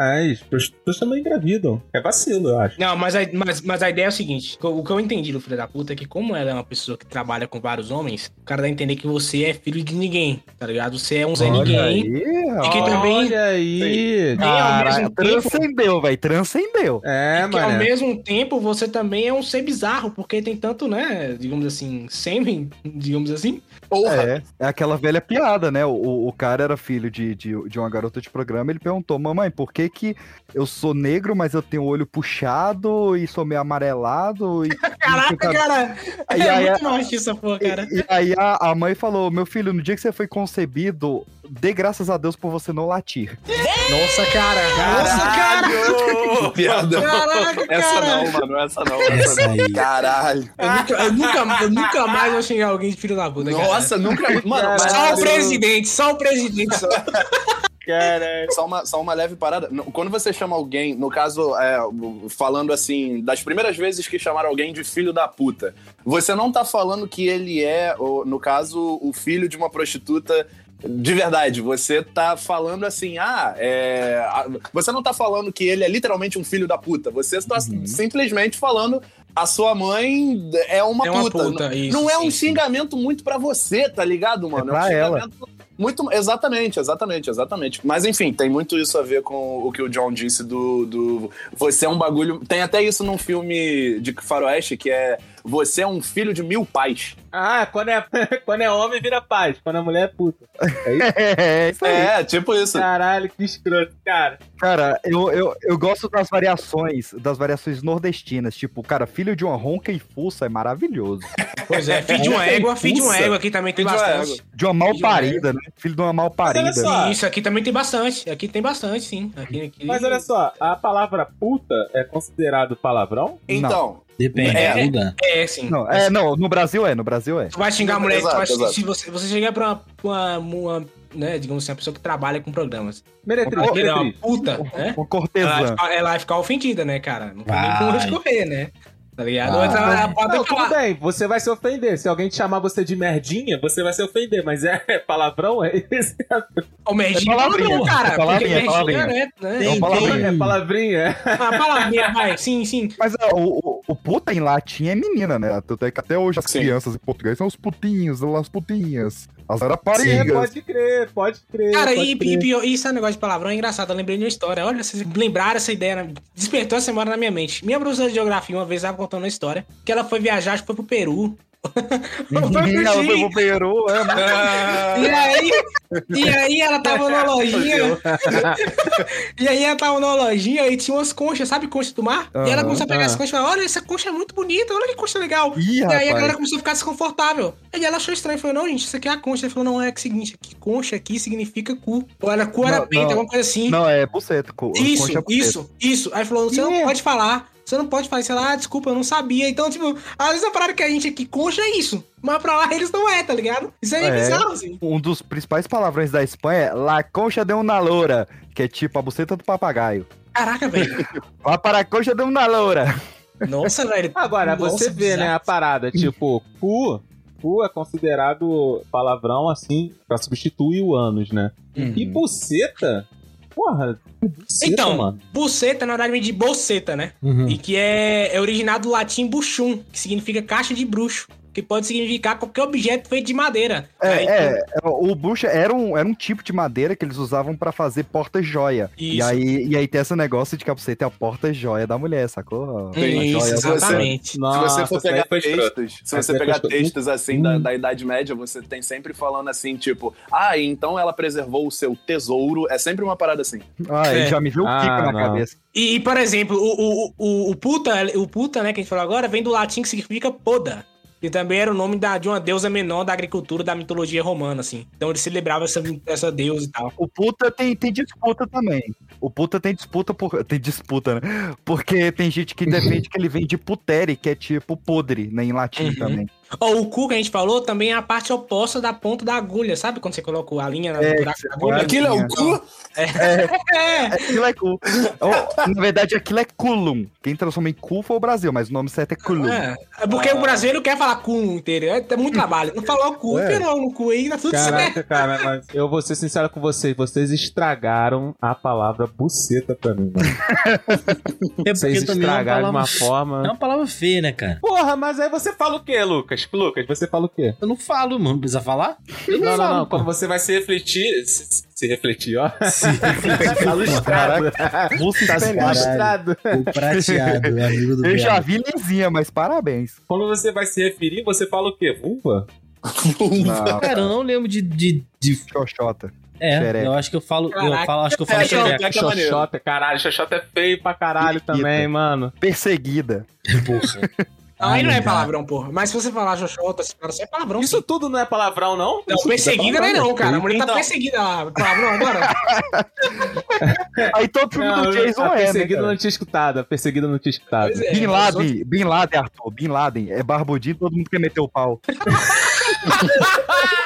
as prostitutas também engravidam. É vacilo, eu acho. Não, mas a, mas, mas a ideia é o seguinte: o que eu entendi do filho da puta é que, como ela é uma pessoa que trabalha com vários homens, o cara dá a entender que você é filho de ninguém, tá ligado? Você é um Zé Olha Ninguém. aí, E que também. Olha aí. Tempo. transcendeu, velho, transcendeu. É, que ao mesmo tempo você também é um ser bizarro, porque tem tanto, né, digamos assim, sêmen, digamos assim. Porra! É, é aquela velha piada, né? O, o, cara era filho de, de, de uma garota de programa, ele perguntou, mamãe, por que que eu sou negro, mas eu tenho o olho puxado e sou meio amarelado? E, Caraca, cara! E é aí, muito machista essa porra, cara. E, e aí a, a mãe falou, meu filho, no dia que você foi concebido, dê graças a Deus por você não latir. Nossa, cara! Nossa, cara! Piada. Caraca, Essa cara! não, mano. Essa não. Essa aí. Caralho. Eu nunca, eu, nunca, eu nunca mais vou xingar alguém de filho da puta, cara. Nossa, nunca. Mano, Só o presidente, só o presidente. Só. Caralho. Só uma, só uma leve parada. Quando você chama alguém, no caso, é, falando assim, das primeiras vezes que chamaram alguém de filho da puta, você não tá falando que ele é, ou, no caso, o filho de uma prostituta de verdade. Você tá falando assim, ah, é, você não tá falando que ele é literalmente um filho da puta. Você está simplesmente falando. A sua mãe é uma É uma puta. puta, não, isso, não é um xingamento muito pra você, tá ligado, mano? pra um ela. xingamento muito, exatamente, exatamente, exatamente. Mas enfim, tem muito isso a ver com o que o John disse do, do você é um bagulho. Tem até isso num filme de faroeste que é você é um filho de mil pais. Ah, quando é, quando é homem vira paz, quando é mulher é puta. É isso? É, isso aí. É, tipo isso. Caralho, que escroto, cara. Cara, eu, eu, eu gosto das variações, das variações nordestinas. Tipo, cara, filho de uma ronca e fuça é maravilhoso. Pois é, filho de uma égua, filho de uma égua aqui também tem bastante. De uma mal parida, né? Filho de uma mal parida. Isso aqui também tem bastante. Aqui tem bastante, sim. Aqui, aqui... Mas olha só, a palavra puta é considerado palavrão? Então, Depende É, lugar. É, sim. Não, é, não, no Brasil é, no Brasil é. Tu vai xingar a mulher, tu Exato, vai, exato. se você, você chegar pra uma, uma, uma, né, digamos assim, uma pessoa que trabalha com programas. Meretriz, é uma meretriz. puta, né? Uma Ela vai, cortesã. ficar, ela vai ficar ofendida, né, cara? Não tem como escorrer, né? Tá ligado? Ela pode Não, tudo bem, você vai se ofender. Se alguém te chamar você de merdinha, você vai se ofender, mas é palavrão? É isso? O merdinha É é palavrinha, palavrão, cara. é palavrinha, porque é palavrinha. merdinha, né? né? Uma palavrinha. É palavrinha? Ah, palavrinha, vai. Sim, sim. Mas ó, o, o, o puta em latim é menina, né? Tanto é que até hoje as Sim. crianças em português são os putinhos, as putinhas, as É, raparigas. pode crer, pode crer. Cara, pode e, crer. e pior, isso é um negócio de palavrão é engraçado. Eu lembrei de uma história. Olha, vocês lembraram essa ideia, né? despertou essa memória na minha mente. Minha professora de geografia uma vez estava contando uma história que ela foi viajar, acho que foi pro Peru. Ela foi pro Peru, é. E aí, e aí ela tava numa lojinha. e aí ela tava numa lojinha e tinha umas conchas, sabe concha do mar? e ela Aham, começou a pegar aham. essa concha e falou: Olha, essa concha é muito bonita, olha que concha legal. Ih, e aí a rapaz. galera começou a ficar desconfortável. Aí ela achou estranho, falou: Não, gente, isso aqui é a concha. Ele falou: Não, é o seguinte, aqui, concha aqui significa cu. Ou era cu, era Não, peito, não. alguma coisa assim. Não, é buceta. co- Isso, é buceta. isso, isso. Aí falou, você não Ih. pode falar. Você não pode falar, sei lá, ah, desculpa, eu não sabia. Então, tipo, às vezes a parada que a gente aqui concha é isso. Mas pra lá eles não é, tá ligado? Isso aí é, É. bizarro, assim. Um dos principais palavrões da Espanha é La concha de una loura, que é tipo a buceta do papagaio. Caraca, velho. Vá para a concha de uma loura. Nossa, velho. Agora, Nossa, você vê, bizarro. né, a parada, tipo, cu, cu é considerado palavrão, assim, pra substituir o ânus, né? E buceta, porra, buceta, Então, mano. buceta, na verdade, vem de bolseta, né? Uhum. E que é, é originado do latim buchum, que significa caixa de bruxo. Que pode significar qualquer objeto feito de madeira. Aí, É, é, é, o bucha era um, era um tipo de madeira que eles usavam pra fazer porta-joia. E Isso. aí, e aí tem esse negócio de que a buceta é a porta-joia da mulher, sacou? Isso, se você- exatamente. se você for pegar textos, se você pegar textos assim da, da Idade Média, você tem sempre falando assim, tipo, ah, então ela preservou o seu tesouro. É sempre uma parada assim. Ah, É. ele já me viu o Ah, pico na não. cabeça. E, e, por exemplo, o, o, o, o puta, o puta, né, que a gente falou agora, vem do latim que significa poda. Que também era o nome da, de uma deusa menor da agricultura da mitologia romana, assim. Então ele celebrava essa, essa deusa e tal. O puta tem, tem disputa também. O puta tem disputa por. Tem disputa, né? Porque tem gente que defende que ele vem de putere, que é tipo podre, né? Em latim Uhum. também. Ó, o cu que a gente falou também é a parte oposta da ponta da agulha, sabe? Quando você coloca a linha na É, buraco da você agulha. Aquilo é o cu? É, Aquilo é cu. Oh, na verdade, aquilo é culum. Quem transformou em cu foi o Brasil, mas o nome certo é culum. é. É porque o brasileiro quer falar cu inteiro. É, é muito trabalho. Não falou cu, É. é. no cu aí, tá tudo certo. Caraca, cara, mas eu vou ser sincero com vocês. Vocês estragaram a palavra buceta pra mim, mano. É Vocês também é uma estragaram de palavra... uma forma. É uma palavra feia, né, cara? Porra, mas aí você fala o quê, Lucas? Lucas, você fala o quê? Eu não falo, mano. Precisa falar? Eu Não, não, falo, não. pô. Quando você vai se refletir. Se, se refletir, ó. Tá lustrado. Russo Tá lustrado. O prateado, amigo do Eu já vi lisinha, mas parabéns. Quando você vai se referir, você fala o quê? Vulva? Não, Cara, eu não lembro de... de, de... xoxota. É, Xereca. eu acho que eu falo... Eu Caraca. falo acho que eu falo É, xereca. Xoxota, caralho. Xoxota é feio pra caralho Periquita. também, mano. Perseguida. Porra. Não, aí não é palavrão, porra. Mas se você falar xoxota, esse cara, isso é palavrão. Isso sim. tudo não é palavrão, não? Não, Isso perseguida tudo não é não, cara. A mulher tá Então. perseguida lá. Palavrão agora? Aí todo filme Não, do Jason a é, né, perseguida não tinha escutado. A perseguida não tinha escutado. É, Bin Laden, Bin Laden, Arthur, Bin Laden. É barbudinho, todo mundo quer meter o pau.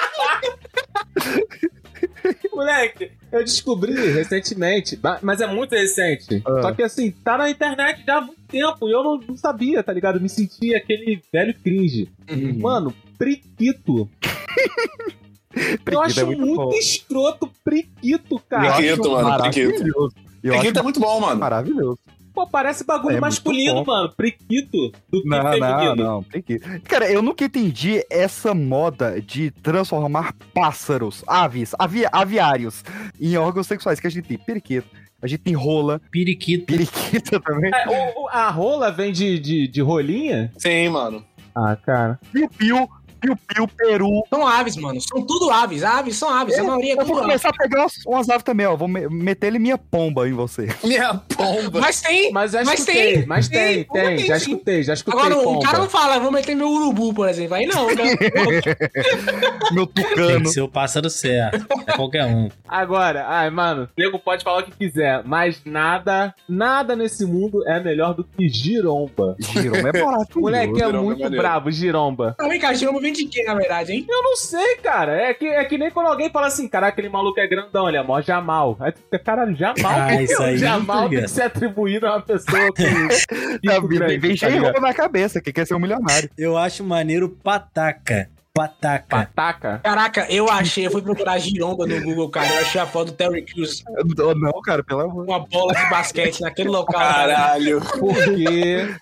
Moleque, eu descobri recentemente, ma- mas é muito recente. Ah. Só que assim, tá na internet já há muito tempo e eu não, não sabia, tá ligado? Me senti aquele velho cringe. Uhum. Mano, priquito. eu acho é muito muito, escroto priquito, cara. Priquito, mano, Priquito acho é muito bom, mano. maravilhoso. Pô, parece bagulho É masculino, bom. mano. Priquito do que Não, não, feminino. não. Priquito. Cara, eu nunca entendi essa moda de transformar pássaros, aves, avi- aviários em órgãos sexuais que a gente tem. Periquito. A gente tem rola, Periquito. periquita também. É, o- a rola vem de, de, de rolinha? Sim, mano. Ah, cara. Piu-piu, piu-piu, peru. São aves, mano. São tudo aves. Aves são aves. A maioria é Eu vou tudo aves. começar a pegar umas, umas aves também, ó. Vou me- meter ele minha pomba em você. Minha pomba. Mas tem. Mas já Mas escutei, tem, mas tem, tem, tem, tem já sim. escutei, já escutei. Agora, o pomba. cara não fala, vou meter meu urubu, por exemplo. Aí não, né? Meu Tem tucano. que ser o pássaro certo. É qualquer um. Agora, ai, mano, o nego pode falar o que quiser, mas nada, nada nesse mundo é melhor do que giromba. Giromba é barato. Moleque é é muito maneiro. bravo, giromba. Também, cara, giromba vem de quê, na verdade, hein? Eu não sei, cara. É que, é que nem quando alguém fala assim, cara, aquele maluco é grandão, ele é mó Jamal. Aí tu fica, caralho, Jamal? Ah, que isso aí, Jamal tem que ser atribuído a uma pessoa com. Tá, grande, vem tá na cabeça, que quer ser um milionário. Eu acho maneiro pataca. Pataca. Pataca. Caraca, eu achei, eu fui procurar giromba no Google, cara. Eu achei a foto do Terry Crews Eu- Não, cara, pelo amor. uma bola de basquete naquele local. cara. Caralho. Porque.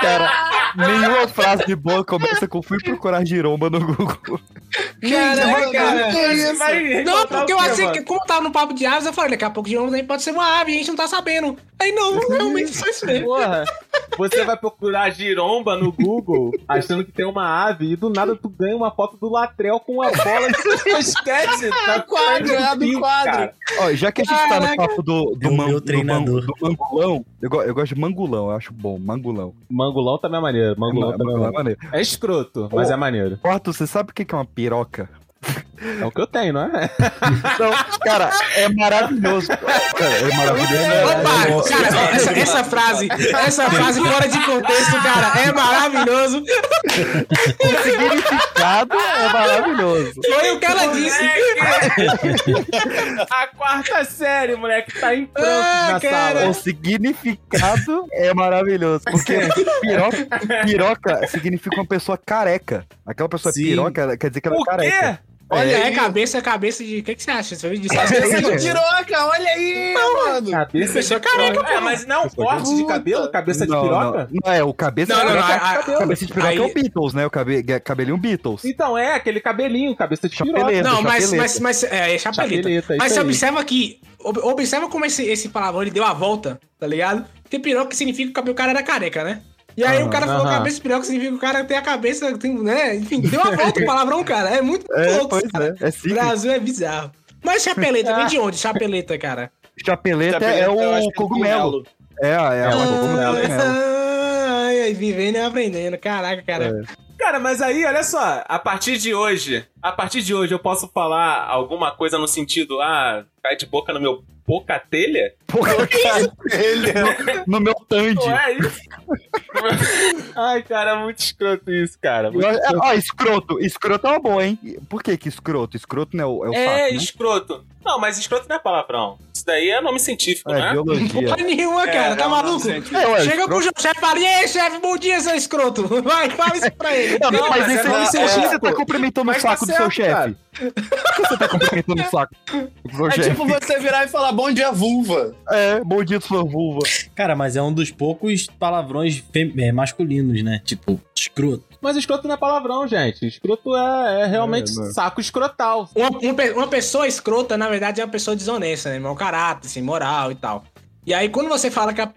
Cara, nenhuma frase de boa começa com fui procurar giromba no Google. Caraca, cara. Vai Não, encontrar porque eu achei que, como tava no papo de aves, eu falei, daqui a pouco giromba também pode ser uma ave, a gente não tá sabendo. Aí não, realmente foi isso mesmo. Porra, você vai procurar giromba no Google achando que tem uma ave e do nada tu ganha uma foto do Latrel com uma bola de basquete na Quadro, é do Sim, quadro. cara. Ó, já que a gente tá no Caraca. papo do, do, É o man- meu do, treinador. man- do mangulão, eu, eu gosto de mangulão, eu acho bom, mangulão. Mangulão também é maneiro. Mangulão também é é maneiro. É escroto, mas é maneiro. Quarto, você sabe o que é uma piroca? É o que eu tenho, não é? Não, cara, é maravilhoso. Cara, é maravilhoso. Opa, cara, essa, essa frase, essa frase fora de contexto, cara, é maravilhoso. O significado é maravilhoso. Foi o que ela disse. A quarta série, moleque, tá em prantos Ah, na cara. sala. O significado é maravilhoso. Porque piroca, piroca significa uma pessoa careca. Aquela pessoa Sim. piroca quer dizer que ela é careca. quê? Olha, É, é cabeça, é cabeça de. O que, que você acha? Você disse Cabeça de É. piroca, olha aí, mano. Cabeça de careca, piroca. É, mas não, corte de cabelo, cabeça de Não, piroca? Não, não, é o cabeça Não, de não, não, piroca. a- a- cabeça de piroca aí- é o Beatles, né? O cabe, cabelinho Beatles. Então é, aquele cabelinho, cabeça de piroca. Chapeleta. Não, mas, chapeleta. mas, mas é, é chapeleta. Chapeleta, mas você aí. observa que. ob- Observa como esse, esse palavrão ele deu a volta, tá ligado? Porque piroca significa que o cabelo- o cara era careca, né? E aí o cara falou aham. cabeça de piroca significa que o cara tem a cabeça, tem, né? Enfim, deu a volta o palavrão, cara. É muito É, louco. cara. é. É O. Brasil é bizarro. Mas chapeleta, vem de onde? Chapeleta, cara. Chapeleta, Chapeleta, é eu acho o que é cogumelo. É, é, é o cogumelo. Ai, ai, vivendo e aprendendo. Caraca, cara. Cara, mas aí, olha só, a partir de hoje, a partir de hoje eu posso falar alguma coisa no sentido, ah, cai de boca no meu boca telha? Ele No meu tande. Não é isso? Ai, cara, é muito escroto isso, cara. Muito É, Ó, escroto. Escroto é uma boa, hein? Por que que escroto? Escroto não é o, é o É, saco, né? escroto. Não, mas escroto não é palavrão. Isso daí é nome científico, É, né? biologia. Porra nenhuma, cara. tá é um maluco? É, Chega pro chefe e fala: E aí, chefe, bom dia, seu escroto. Vai, fala isso pra ele. Não, Não, mas, mas esse é nome você, você científico. tá cumprimentando o saco tá do seu chefe. Por que você tá cumprimentando o saco do seu É tipo você virar e falar bom dia, vulva. É, bom dia, sua vulva. Cara, mas é um dos poucos palavrões é, masculinos, né? Tipo, escroto. Mas escroto não é palavrão, gente. Escroto é, é realmente É, né? saco escrotal. Uma, uma pe- uma pessoa escrota, na verdade, é uma pessoa desonesta, né? Mau caráter, sem moral e tal. E aí, quando você fala que a,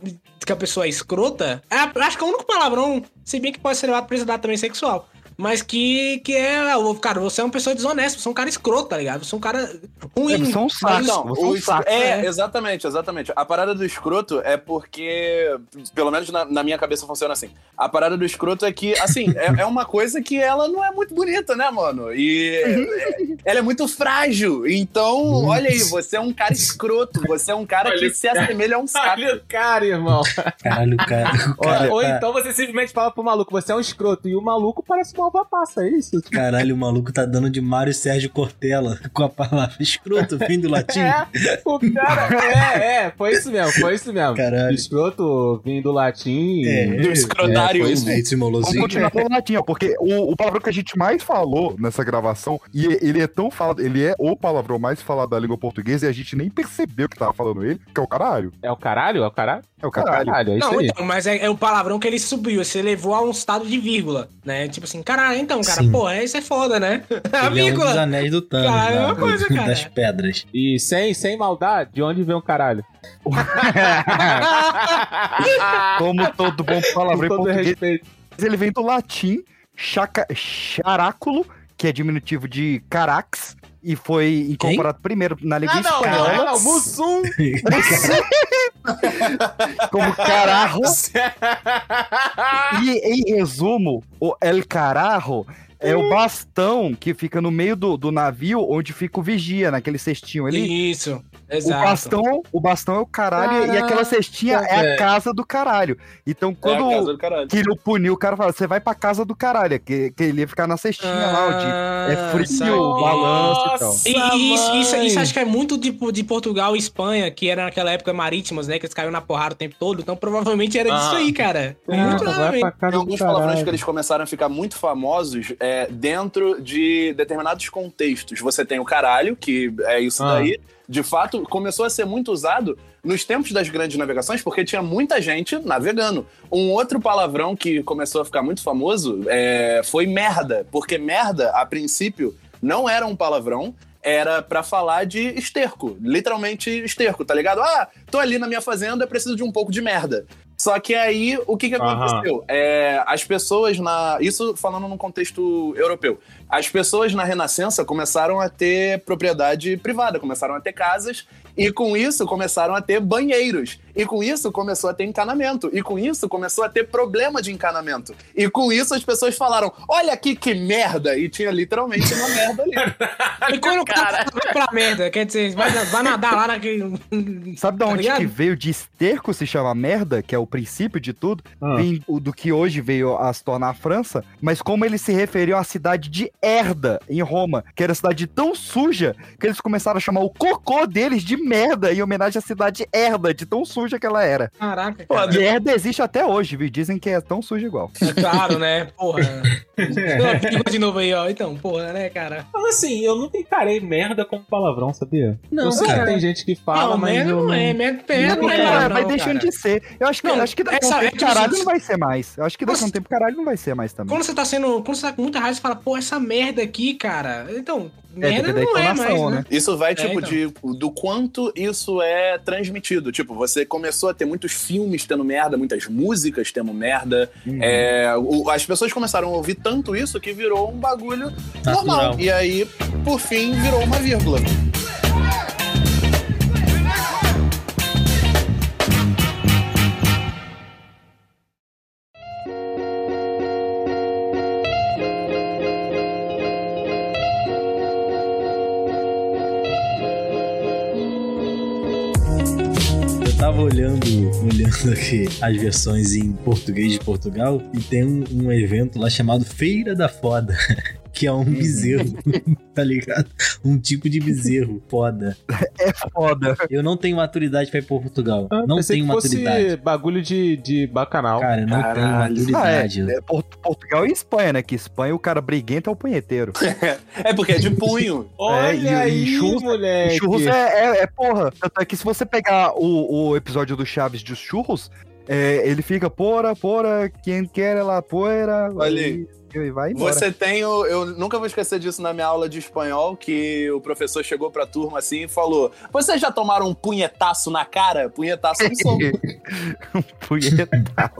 que a pessoa é escrota, é acho que é o único palavrão, se bem que pode ser levado pra também sexual. Mas que, que é, ô, cara, você é uma pessoa desonesta, você é um cara escroto, tá ligado? Você é um cara ruim. É, você é um saco. Então, é um o saco. é, É. exatamente, exatamente. A parada do escroto é porque, pelo menos na, na minha cabeça funciona assim. A parada do escroto é que, assim, é, é uma coisa que ela não é muito bonita, né, mano? E é- ela é muito frágil. Então, olha aí, você é um cara escroto. Você é um cara Olha que se assemelha a um saco. Olha o cara, irmão. Caralho, cara. O cara Ou tá- então você simplesmente fala pro maluco, você é um escroto. E o maluco parece uma uva passa, é isso? Caralho, o maluco tá dando de Mário Sérgio Cortella com a palavra escroto, fim do latim. É, o cara. É, é, foi isso mesmo, foi isso mesmo. Caralho. Escroto vindo do latim. É, Do escrotário. É, foi isso, Vamos continuar falando latim, ó, porque o, o palavrão que a gente mais falou nessa gravação, e ele é tão falado, ele é o palavrão mais falado da língua portuguesa e a gente nem percebeu que tava falando ele, que é o caralho. É o caralho? É o caralho? É o caralho. é isso Não, aí. então, mas é, é o palavrão que ele subiu, você levou a um estado de vírgula, né? Tipo assim, caralho. Caralho. Então, cara, Sim. porra, isso é foda, né? Ele é um Amigo, dos anéis do Thanos. Cara, é lá, uma coisa, cara. Das pedras. E sem, sem maldade, de onde vem o caralho? Como todo bom palavrão Com em todo português, respeito. ele vem do latim chaca, charáculo, que é diminutivo de carax, e foi incorporado primeiro na língua Ah, não, espanhola não, não, Mussum. como cararro. E em resumo, o El Carajo é o bastão que fica no meio do, do navio onde fica o vigia, naquele cestinho ali. Isso, O exato. bastão, o bastão é o caralho e aquela cestinha é a casa do caralho. Então É a quando casa do caralho. queriam punir o cara, fala, você vai pra casa do caralho, que, que ele ia ficar na cestinha lá, o de é frio, balanço e tal. E isso, isso, isso acho que é muito tipo de Portugal e Espanha, que era naquela época marítimas, né? Que eles caíram na porrada o tempo todo. Então provavelmente era disso Ah. aí, cara. Ah, muito provavelmente. Tem alguns palavrões que eles começaram a ficar muito famosos é, dentro de determinados contextos. Você tem o caralho, que é isso Ah. daí. De fato, começou a ser muito usado nos tempos das grandes navegações, porque tinha muita gente navegando. Um outro palavrão que começou a ficar muito famoso é, foi merda, porque merda, a princípio, não era um palavrão, era pra falar de esterco, literalmente esterco, tá ligado? Ah, tô ali na minha fazenda, preciso de um pouco de merda. Só que aí, o que que aconteceu? É, as pessoas na... Isso falando num contexto europeu. As pessoas na Renascença começaram a ter propriedade privada, começaram a ter casas, e com isso começaram a ter banheiros. E com isso começou a ter encanamento. E com isso começou a ter problema de encanamento. E com isso as pessoas falaram: olha aqui que merda! E tinha literalmente uma merda ali. E quando o cara vai pra merda, quer dizer, vai, vai nadar lá naquele. Sabe de Tá onde ligado? que veio de esterco se chama merda, que é o princípio de tudo? Ah. Vem o do que hoje veio a se tornar a França, mas como eles se referiam à cidade de Herda, em Roma, que era cidade tão suja que eles começaram a chamar o cocô deles de merda, em homenagem à cidade Herda, de tão suja que ela era. Caraca, cara. E Herda existe até hoje, viu? Dizem que é tão suja igual. É claro, né? Porra. Ó, de novo aí, ó. Então, porra, né, cara? Mas assim, eu nunca encarei merda como palavrão, sabia? Não, eu sei cara. que tem gente que fala, não, mas merda eu não é. Merda, merda não é É, palavrão, vai deixando cara. de ser. Eu acho que, Não, acho que daqui a um tempo é caralho não vai ser mais. Eu acho que daqui a um tempo caralho não vai ser mais também. Quando você tá sendo. Quando você tá com muita raiva, você fala, pô, essa merda aqui, cara. Então, É, merda não é mais, né? né? Isso vai, tipo, então. de do quanto isso é transmitido. Tipo, você começou a ter muitos filmes tendo merda, muitas músicas tendo merda. Uhum. É, o- as pessoas começaram a ouvir tanto isso que virou um bagulho Natural. normal. E aí, por fim, virou uma vírgula. Tava olhando, olhando aqui as versões em português de Portugal e tem um, um evento lá chamado Feira da Foda, que é um bezerro, tá ligado? Um tipo de bezerro foda. É foda. Eu não tenho maturidade pra ir pra Portugal. Ah, não tenho que fosse maturidade. bagulho de, de bacanal. Cara, não tenho Caralho. maturidade. É, Port- Portugal e Espanha, né? Que Espanha o cara briguento é o punheteiro. É porque é de punho. Olha É, e- e aí, churros- moleque. churros é, é, é porra. Tanto é que se você pegar o, o episódio do Chaves dos churros, é, ele fica pora, pora, quem quer lá poeira. Olha aí. E vai embora. Você tem o. Eu nunca vou esquecer disso na minha aula de espanhol, que o professor chegou pra turma assim e falou: Vocês já tomaram um punhetaço na cara? Punhetaço é um soco. Punhetaço.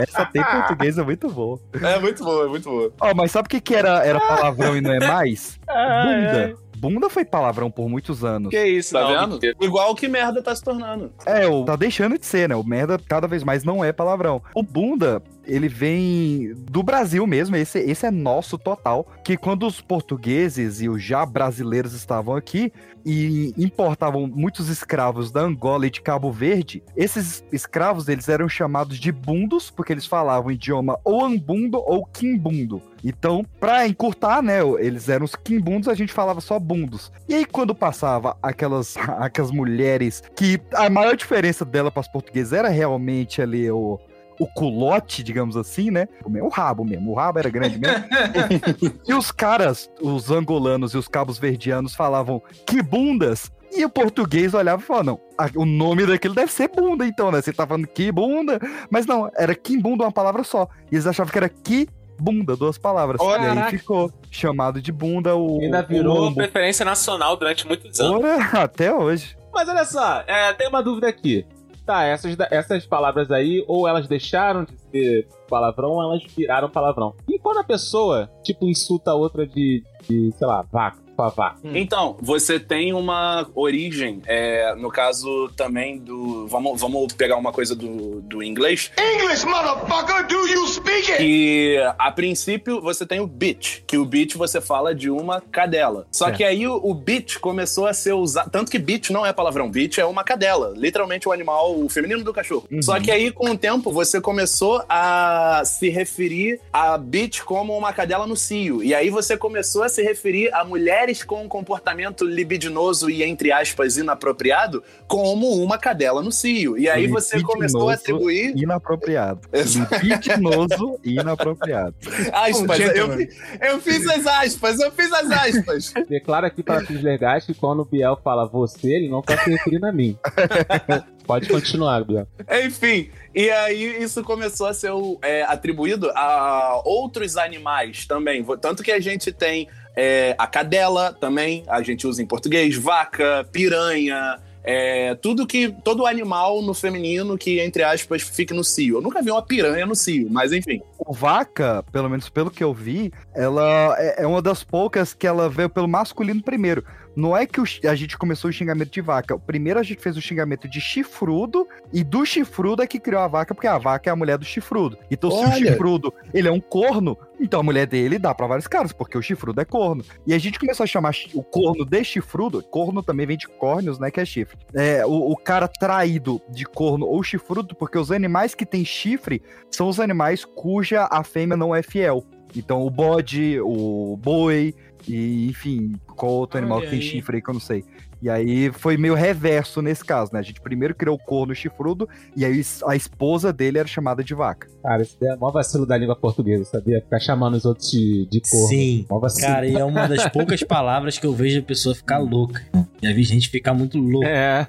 Essa tem português, é muito boa. é muito boa, é muito boa. Ó, mas sabe o que, que era, era palavrão e não é mais? Bunda. Bunda foi palavrão por muitos anos. Que isso, Tá não, vendo? mentira. Igual que merda tá se tornando. É, o, tá deixando de ser, né? O merda cada vez mais não é palavrão. O bunda, ele vem do Brasil mesmo, esse, esse é nosso total. Que quando os portugueses e os já brasileiros estavam aqui e importavam muitos escravos da Angola e de Cabo Verde, esses escravos eles eram chamados de bundos, porque eles falavam o idioma ou ambundo ou quimbundo. Então, pra encurtar, né, eles eram os quimbundos, a gente falava só bundos. E aí, quando passava aquelas, aquelas mulheres que a maior diferença dela para as portuguesas era realmente ali o, o culote, digamos assim, né? O rabo mesmo, o rabo era grande mesmo. e os caras, os angolanos e os cabos verdianos falavam que bundas. E o português olhava e falava, não, a- o nome daquilo deve ser bunda, então, né? Você tá falando que bunda. Mas não, era quimbunda uma palavra só. E eles achavam que era que bunda, duas palavras. Olha, e aí caraca. ficou chamado de bunda o. Ainda o virou lombo. preferência nacional durante muitos anos. Ora, até hoje. Mas olha só, é, tem uma dúvida aqui. Tá, essas, essas palavras aí, ou elas deixaram de ser palavrão, elas viraram palavrão. E quando a pessoa, tipo, insulta a outra de, de sei lá, vaca, pavá. Então, você tem uma origem, é, no caso também do. Vamos, vamos pegar uma coisa do, do inglês. English, motherfucker, do you speak it? Que a princípio você tem o bitch, que o bitch você fala de uma cadela. Só Certo. que aí o, o bitch começou a ser usado. Tanto que bitch não é palavrão, bitch é uma cadela. Literalmente o animal, o feminino do cachorro. Uhum. Só que aí, com o tempo, você começou a se referir a bitch como uma cadela no cio. E aí você começou a se referir a mulheres com um comportamento libidinoso e, entre aspas, inapropriado como uma cadela no cio. E aí você começou a atribuir. Inapropriado. Libidinoso e inapropriado. Aspas, eu, gentleman. fi- eu fiz as aspas, eu fiz as aspas. Declara aqui para os legais que quando o Biel fala você, ele não tá se referindo a mim. Pode continuar, Biel. Enfim, e aí isso começou a ser é, atribuído a outros animais também. Tanto que a gente tem é, a cadela também, a gente usa em português, vaca, piranha. é, tudo que. Todo animal no feminino que, entre aspas, fique no cio. Eu nunca vi uma piranha no cio, mas enfim. O vaca, pelo menos pelo que eu vi, ela é é uma das poucas que ela veio pelo masculino primeiro. Não é que o a gente começou o xingamento de vaca. Primeiro a gente fez o xingamento de chifrudo, e do chifrudo é que criou a vaca, porque a vaca é a mulher do chifrudo. Então, se o Olha. chifrudo ele é um corno, então a mulher dele dá pra vários caras, porque o chifrudo é corno. E a gente começou a chamar o corno de chifrudo, corno também vem de córneos, né, que é chifre. É, o, o cara traído de corno ou chifrudo, porque os animais que têm chifre são os animais cuja a fêmea não é fiel. Então, o bode, o boi, e enfim, qual outro Olha animal que tem aí. chifre aí que eu não sei. E aí foi meio reverso nesse caso, né? A gente primeiro criou o corno chifrudo, e aí a esposa dele era chamada de vaca. Cara, isso daí é o maior vacilo da língua portuguesa, sabia? Ficar chamando os outros de, de corno. Sim. Mó vacilo. Cara, e é uma das poucas palavras que eu vejo a pessoa ficar louca. Já vi gente ficar muito louca. É.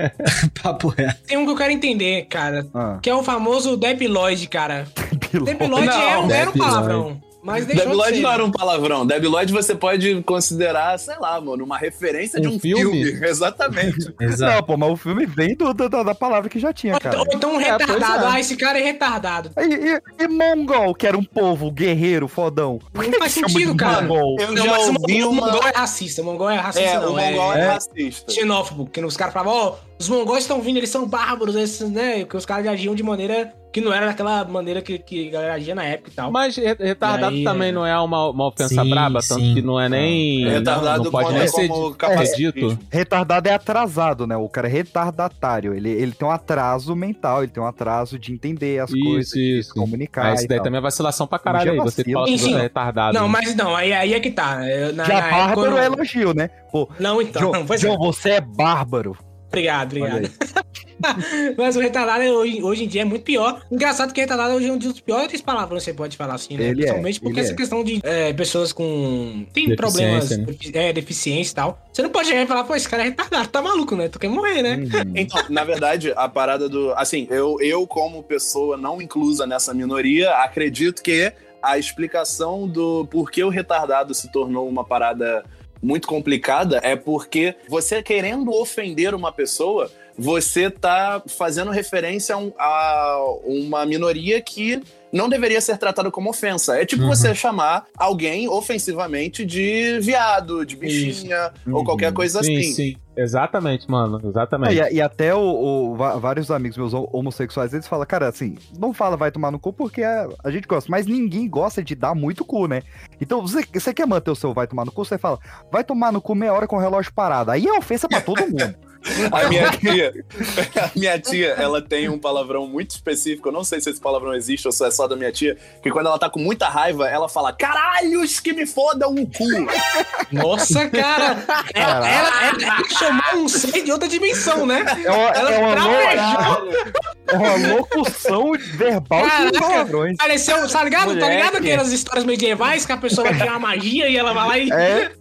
Papo reto. Tem um que eu quero entender, cara. Ah, Que é o famoso Debiloid, cara. Debiloid é um mero Debiloid. palavrão. Mas deixou de Debiloid ser. não era um palavrão. Debiloid você pode considerar, sei lá, mano, uma referência de Um um filme? filme. Exatamente. Exato. Não, pô, mas o filme vem do, da, da palavra que já tinha, cara. então- ou então um É, retardado. é. Ah, esse cara é retardado. E, e, e mongol, que era um povo guerreiro, fodão. Por Não que faz sentido, de cara. Mongol? Eu Não, já mas o ouvi Mongol- o uma. É racista. O Mongol é racista, É, não. o Mongol é, é racista. xenófobo. Que os caras falavam, ó, os mongóis estão vindo, eles são bárbaros, esses, né? Que os caras agiam de maneira que não era daquela maneira que, que a galera agia na época e tal. Mas re- retardado aí, também é. não é uma, uma ofensa Sim, braba, tanto sim. que não é nem. Retardado não, não pode nem é ser, como ser capacitismo. dito. Retardado é atrasado, né? O cara é retardatário. Ele, ele tem um atraso mental, ele tem um atraso de entender as Isso, coisas, de isso. se comunicar. Mas isso daí tal. também é vacilação pra caralho aí. Você vacila. fala que Sim, você sim. é retardado. Não, né? mas não, aí, aí é que tá. Na, Já na bárbaro é elogio, né? Pô, Não, então. João, é. João, você é bárbaro. Obrigado, obrigado. Mas o retardado hoje, hoje em dia é muito pior. Engraçado que retardado hoje é um dos piores palavrões que você pode falar assim, né? Ele é, Principalmente porque ele essa é. questão de é, pessoas com. tem problemas, né? é, deficiência e tal. Você não pode chegar e falar, pô, esse cara é retardado, tá maluco, né? Tu quer morrer, né? Uhum. Então, na verdade, a parada do. Assim, eu, eu, como pessoa não inclusa nessa minoria, acredito que a explicação do porquê o retardado se tornou uma parada muito complicada é porque você querendo ofender uma pessoa, você tá fazendo referência a, um- a uma minoria que não deveria ser tratada como ofensa. É tipo Uhum. você chamar alguém ofensivamente de viado, de bichinha, ou Uhum. qualquer coisa Sim, assim. sim. Exatamente, mano. É, Exatamente. e, e até o, o- vários amigos meus ho- homossexuais, eles falam, cara, assim, não fala vai tomar no cu porque a, a gente gosta, mas ninguém gosta de dar muito cu, né? Então, você, você quer manter o seu vai tomar no cu, você fala, vai tomar no cu meia hora com o relógio parado. Aí é ofensa pra todo mundo. A minha tia, a minha tia, ela tem um palavrão muito específico. Eu não sei se esse palavrão existe ou se é só da minha tia. Que quando ela tá com muita raiva, ela fala: Caralhos que me fodam o cu. Nossa, cara! Ela, ela, ela chamou um ser de outra dimensão, né? É uma, Ela é uma, é uma locução verbal de palavrões. Pareceu, tá ligado? Tá ligado aquelas histórias medievais que a pessoa vai tirar uma magia e ela vai lá e. É,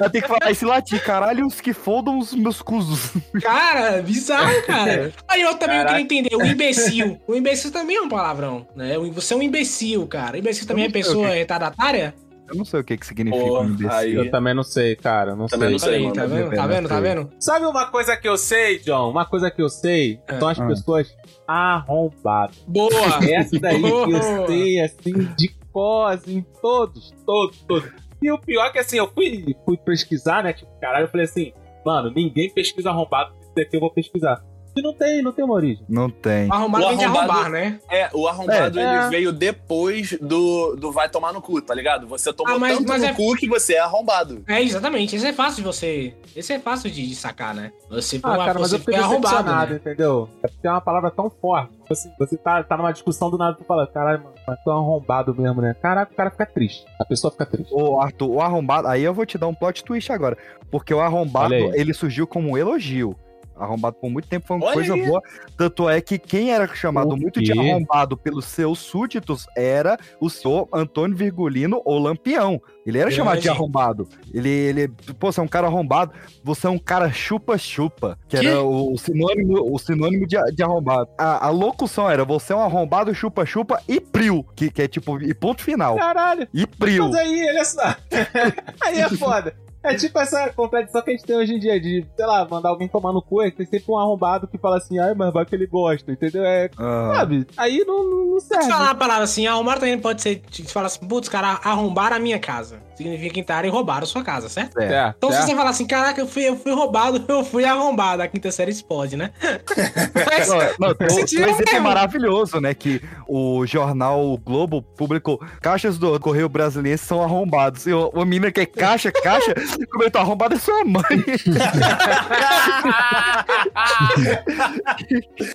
Eu tenho que falar esse latim, caralho, os que fodam os meus cusos. Cara, bizarro, cara. Aí eu também Caraca. queria entender, o imbecil. O imbecil também é um palavrão, né? O- Você é um imbecil, cara. Imbecil também é não sei o pessoa que- retardatária? Eu não sei o que, que significa Pô, um imbecil. aí- Eu também não sei, cara. Não Também não sei. sei, Aí, mano. tá vendo? Tá vendo? Tá vendo? Sabe uma coisa que eu sei, John? Uma coisa que eu sei Ah. são as Ah. pessoas arrombadas. Boa! Essa daí que eu Boa. sei, assim, de cor, assim, todos, todos, todos. E o pior é que, assim, eu fui, fui pesquisar, né? Tipo, caralho, eu falei assim, mano, ninguém pesquisa arrombado, isso daqui eu vou pesquisar. E não tem, não tem uma origem. Não tem. Arrombado O vem de arrombado- arrombar, né? É, o arrombado É. ele É. veio depois do, do vai tomar no cu, tá ligado? Você tomou Ah, mas- tanto mas no é- cu que você é arrombado. É, exatamente. Esse é fácil de você. Esse é fácil de, de sacar, né? Você foi, Ah, uma- cara, mas você eu fiquei arrombado. Né? entendeu? É porque é uma palavra tão forte. Assim, você tá, tá numa discussão do nada, tu fala, caralho, mano, mas tu é arrombado mesmo, né? Caraca, o cara fica triste. A pessoa fica triste. Ô, Arthur, o arrombado. Aí eu vou te dar um plot twist agora. Porque o arrombado, ele surgiu como um elogio. Arrombado por muito tempo foi uma Olha coisa aí. boa. Tanto é que quem era chamado muito de arrombado pelos seus súditos era o senhor Antônio Virgulino ou Lampião. Ele era chamado de arrombado. Ele, ele, pô, você é um cara arrombado, você é um cara chupa-chupa, que Que? era o, o sinônimo, o sinônimo de, de arrombado. A, a locução era você é um arrombado, chupa-chupa e prio, que, que é tipo, e ponto final. Caralho! E prio. Mas aí, olha só. aí é foda. É tipo essa contradição que a gente tem hoje em dia, de, sei lá, mandar alguém tomar no cu, e tem sempre um arrombado que fala assim, ai, mas vai que ele gosta, entendeu? É, Ah. sabe? Aí não, não, não Deixa eu serve. falar uma palavra assim, arrombar também pode ser, tipo, você fala assim, putz, cara, arrombaram a minha casa. Significa que entraram e roubaram sua casa, certo? É. Certo, Então se você falar assim, caraca, eu fui, eu fui roubado, eu fui arrombado, a quinta série explode, né? Mas, Não, não, tiro tem um é maravilhoso, né? Que o jornal Globo publicou caixas do Correio Brasiliense são arrombados. E o- uma menina que é caixa, caixa, comentou: arrombada é sua mãe.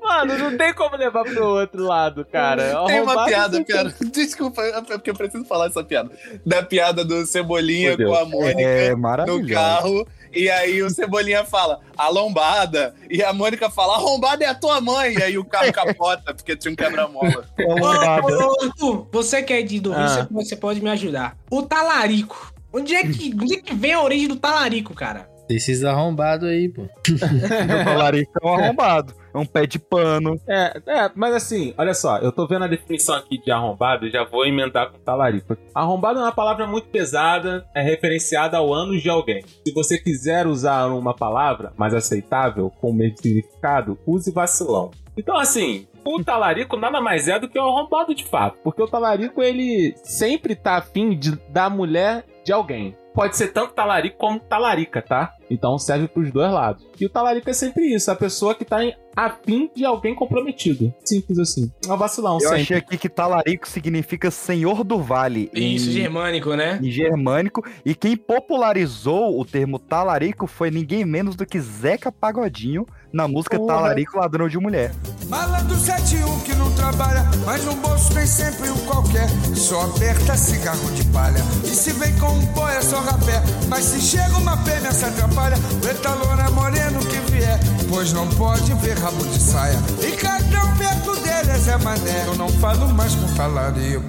Mano, não tem como levar pro outro lado, cara. Tem uma Arrombado piada, não- piada. Desculpa, é porque eu preciso falar essa piada. Da piada do Cebolinha com a. Mônica É no carro. E aí o Cebolinha fala, a lombada. E a Mônica fala, a lombada é a tua mãe. E aí o carro capota, porque tinha um quebra-mola. Arrombada. Ô, ô, Arthur, você que é de do Ah. você- pode me ajudar. O talarico. Onde é, que, onde é que vem a origem do talarico, cara? Esses arrombados aí, pô. Meu talarico é um arrombado. É um pé de pano. É, é, mas assim, olha só, eu tô vendo a definição aqui de arrombado e já vou emendar com talarico. Arrombado é uma palavra muito pesada, é referenciada ao ânus de alguém. Se você quiser usar uma palavra mais aceitável, com o mesmo significado, use vacilão. Então, assim, o talarico nada mais é do que o arrombado de fato. Porque o talarico, ele sempre tá afim de, da mulher de alguém. Pode ser tanto talarico como talarica, tá? Então serve pros dois lados. E o talarico é sempre isso, a pessoa que tá em afim de alguém comprometido. Simples assim. É um vacilão, Eu sempre. achei aqui que talarico significa senhor do vale. Isso, em- germânico, né? em germânico, e quem popularizou o termo talarico foi ninguém menos do que Zeca Pagodinho na música Porra. Talarico Ladrão de Mulher. Malandro 71 que não trabalha, mas no bolso tem sempre um qualquer. Só aperta cigarro de palha. E se vem com um pó é só rapé. Mas se chega uma fêmea se atrapalha, o etalona é moreno que vier. Pois não pode ver rabo de saia. E cada um perto dele é Zé Mané. Eu não falo mais com talarico.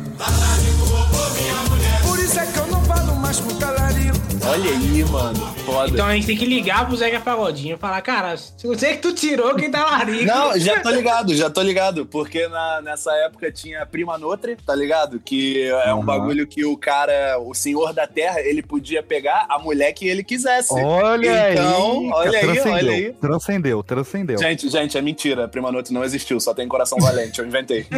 Por isso é que eu não falo mais com talarico. Olha aí, mano. Foda. Então a gente tem que ligar pro Zeca Pagodinho e falar, cara, se você que tu tirou, quem tá larico? Não, já tô ligado, já tô ligado. Porque na- nessa época tinha Prima Notre, tá ligado? Que é um Uhum. bagulho que o cara, o senhor da terra, ele podia pegar a mulher que ele quisesse. Olha Então, aí! olha aí, olha aí. Transcendeu, transcendeu. Gente, gente, é mentira. Prima Notre não existiu, só tem coração valente. Eu inventei.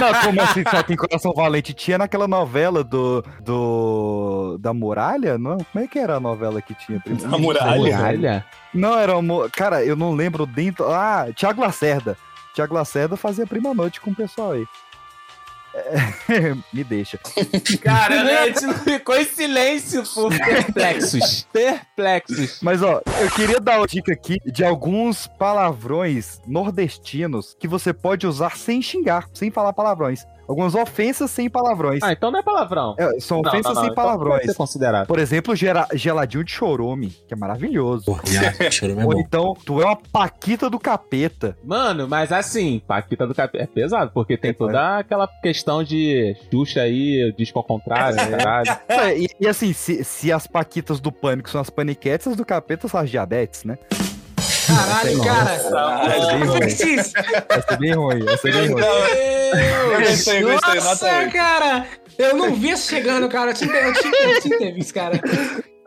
Não, como assim só tem coração valente? Tinha naquela novela do. do. da muralha? Não? Como é que era a novela que tinha? A muralha. Muralha? Não, era uma. Cara, eu não lembro dentro. Ah, Tiago Lacerda. Tiago Lacerda fazia prima noite com o pessoal aí. É, Me deixa. Cara, a gente não ficou em silêncio, pô. Perplexos. Perplexos. Mas ó, eu queria dar uma dica aqui de alguns palavrões nordestinos que você pode usar sem xingar, sem falar palavrões. Algumas ofensas sem palavrões. Ah, então não é palavrão. É, são Não, ofensas não, não, sem então pode palavrões. ser considerado. Por exemplo, gera- geladinho de chorome, que é maravilhoso. Chorume é Ou então, tu é uma paquita do capeta. Mano, mas assim, Paquita do Capeta é pesado, porque tem toda aquela questão de Xuxa aí, disco ao contrário, né. É, e, e assim, se, se as paquitas do pânico são as paniquetes, as do capeta são as diabetes, né? Caralho, cara. Essa é bem ruim. Francis, Essa é bem ruim, é. Gostei, gostei, Nossa, 8. cara. Eu não vi isso chegando, cara. Eu tinha, eu tinha, eu tinha que ter visto, cara.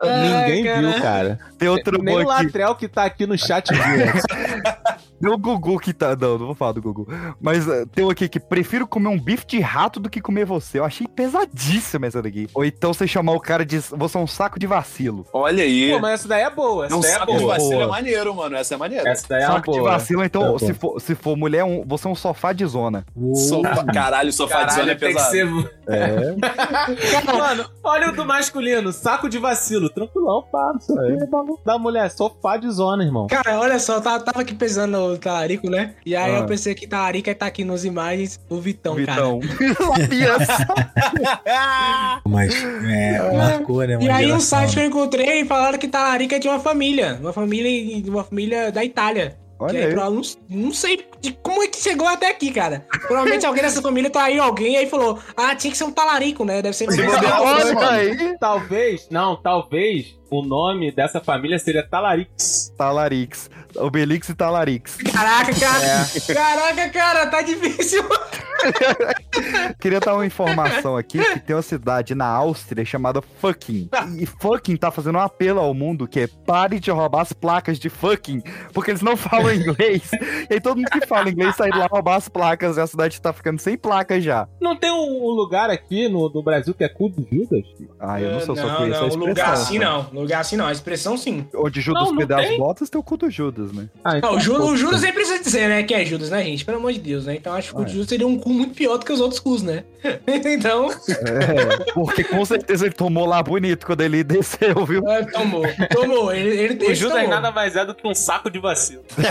Ninguém Ai, viu, cara. Tem outro Nem o. Latrel que tá aqui no chat viu. Tem o Gugu que tá. Não, não vou falar do Gugu. Mas eh, tem um aqui que prefiro comer um bife de rato do que comer você. Eu achei pesadíssima essa daqui. Ou então você chamar o cara de. Você é um saco de vacilo. Olha aí. Pô, mas essa daí é boa, essa Não daí é saco de boa. vacilo é Boa. maneiro, mano. Essa é maneira. Essa daí é saco de boa. vacilo, então, Tá se for, se for mulher, um- você é um sofá de zona. Sofá, caralho, sofá de zona é Caralho, tem que pesado. ser... É. Mano, olha o do masculino, saco de vacilo, tranquilão, pá, não sei o que, bagulho. Da mulher, sofá de zona, irmão. Cara, olha só, eu tava, tava aqui pensando no talarico, né? E aí Ah. eu pensei que talarica tá aqui nas imagens o Vitão, Vitão. Sabia. Mas é, marcou, né? cara. E aí um geração, site que eu encontrei falaram que talarica é de uma família. Uma família, uma família da Itália. Olha aí, aí. prova- não, não sei de como é que chegou até aqui, cara. Provavelmente alguém dessa família tá aí, alguém aí falou: Ah, tinha que ser um talarico, né? Deve ser Olha mano. aí. Talvez, não, talvez o nome dessa família seria Talarix. Talarix. Obelix e Talarix. Caraca, cara. É. Caraca, cara, tá difícil. Queria dar uma informação aqui que tem uma cidade na Áustria chamada Fucking. E Fucking tá fazendo um apelo ao mundo que é pare de roubar as placas de fucking, porque eles não falam inglês. E aí todo mundo que fala inglês sai de lá roubar as placas e a cidade tá ficando sem placas já. Não tem um, um lugar aqui no, no Brasil que é cu do Judas? Ah, eu não sou só não, conheço a não, expressão. lugar assim né? não. Lugar assim não. A expressão sim. Onde Judas Não, não pede as tem. botas, tem o cu do Judas, né? Ah, Não, o, Ju, o Judas nem precisa dizer, né, que é Judas, né, gente? Pelo amor de Deus, né? Então acho que o Ah, é. Judas seria um cu muito pior do que os outros cus, né? então, É, porque com certeza ele tomou lá bonito quando ele desceu, viu? é, tomou. Tomou. Ele, ele, O Judas tomou. nada mais é do que um saco de vacilo.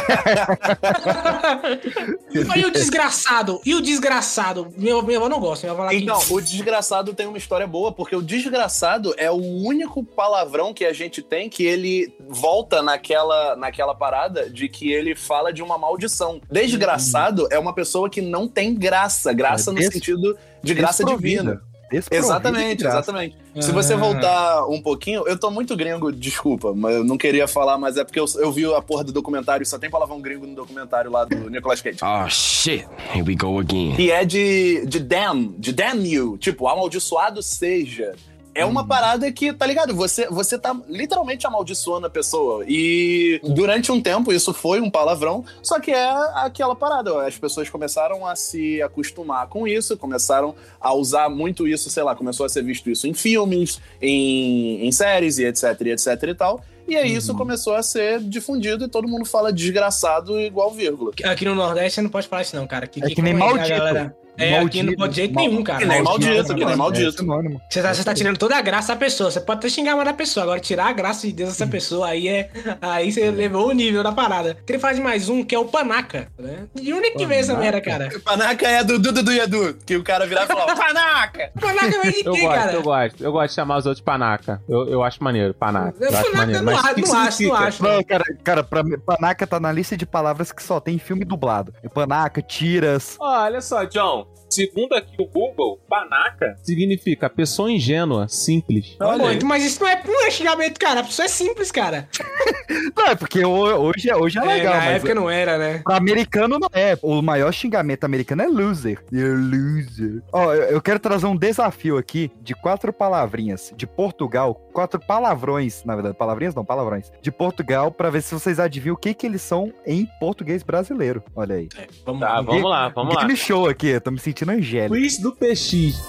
E o desgraçado? E o desgraçado? Minha, minha avó não gosta. Minha avó lá que- Então, o desgraçado tem uma história boa, porque o desgraçado é o único palavrão que a gente tem que ele volta naquela, naquela parada de que ele fala de uma maldição. Desgraçado é uma pessoa que não tem graça, graça É no des- sentido de graça divina. Exatamente, graça. exatamente. Se você Ah. voltar um pouquinho, eu tô muito gringo, desculpa, mas eu não queria falar, mas é porque eu, eu vi a porra do documentário, só tem palavrão gringo no documentário lá do Nicolas Cage. Oh shit, here we go again. Que é de, de damn, de damn you. Tipo, amaldiçoado seja. É uma parada que, tá ligado? Você, você tá literalmente amaldiçoando a pessoa. E durante um tempo isso foi um palavrão, só que é aquela parada. As pessoas começaram a se acostumar com isso, começaram a usar muito isso, sei lá, começou a ser visto isso em filmes, em, em séries e etc, e etc e tal. E aí isso começou a ser difundido e todo mundo fala desgraçado igual vírgula. Aqui no Nordeste você não pode falar isso, não, cara. Que, É que nem como a maldito. galera- É, aqui não pode de jeito Mal- nenhum, cara. Que nem maldito, que nem É maldito. Você tá, você tá tirando toda a graça da pessoa. Você pode até xingar mais da pessoa. Agora, tirar a graça de Deus dessa pessoa, aí é. Aí você levou o nível da parada. Queria falar de mais um, que é o Panaca. Né? De onde é que vem essa merda, cara? Panaca é do Dudu do Edu, que o cara virava e falava, Panaca! Panaca vem de Eu quem, gosto, cara? eu gosto. Eu gosto de chamar os outros panaca. Eu, eu acho maneiro, panaca. Eu, Eu acho Panaca maneiro. não Mas o não acho, não significa? acho. Não, cara, cara, pra mim, panaca tá na lista de palavras que só tem em filme dublado. É panaca, tiras. Olha só, John. well. Segundo aqui o Google, panaca significa pessoa ingênua, simples. Pô, então, mas isso não é, é xingamento, cara. A pessoa é simples, cara. Não, é porque ho- hoje, é- hoje é legal, na mas época não era, né? pra americano não é. O maior xingamento americano é loser. You're loser. Ó, eu eu quero trazer um desafio aqui de quatro palavrinhas de Portugal, quatro palavrões, na verdade, palavrinhas não, palavrões, de Portugal, pra ver se vocês adivinham o que que eles são em português brasileiro. Olha aí. Vamos Tá, lá. vamos lá, vamos lá. Game show aqui, eu tô me sentindo angélico. Quiz do PX.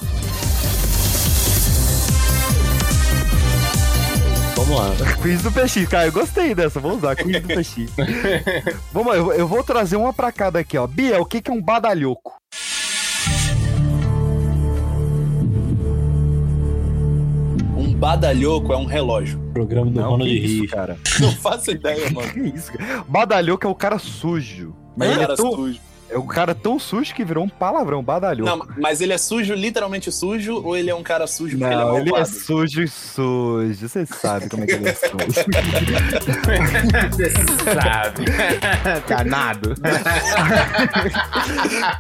Vamos lá. Quiz do PX, cara, eu gostei dessa, vou usar, quiz do PX. Vamos lá, eu, eu vou trazer uma pra cada aqui, ó. Bia, o que que é um badalhoco? Um badalhoco é um relógio. Programa do Não, Ronald Rios. cara. Não faço ideia, mano. Que isso, cara. Badalhoco é o cara sujo. Mas Um ele é cara tão, sujo. É o cara tão sujo que virou um palavrão, badalhou. Não, mas ele é sujo, literalmente sujo, ou ele é um cara sujo porque Não, ele é ele é malvado? sujo e sujo. Você sabe como é que ele é sujo. Sabe? Danado.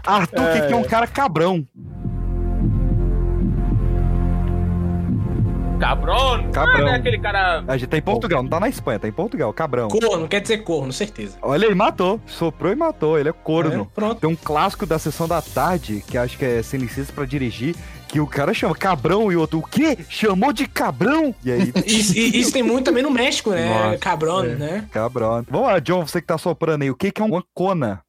Arthur, que, que é um cara cabrão. Cabrão. Cabrão. Ah, é aquele cara. A gente tá em Portugal, não tá na Espanha, tá em Portugal, cabrão. Corno, quer dizer corno, certeza. Olha, ele matou. Soprou e matou. Ele é corno. É, pronto. Tem um clássico da sessão da tarde, que acho que é sem licença pra dirigir, que o cara chama cabrão e o outro, o quê? Chamou de cabrão? E aí, Isso, isso tem muito também no México, né? Nossa, Cabrão, é. né? cabrão. Vamos lá, John, você que tá soprando aí, o que que é uma cona?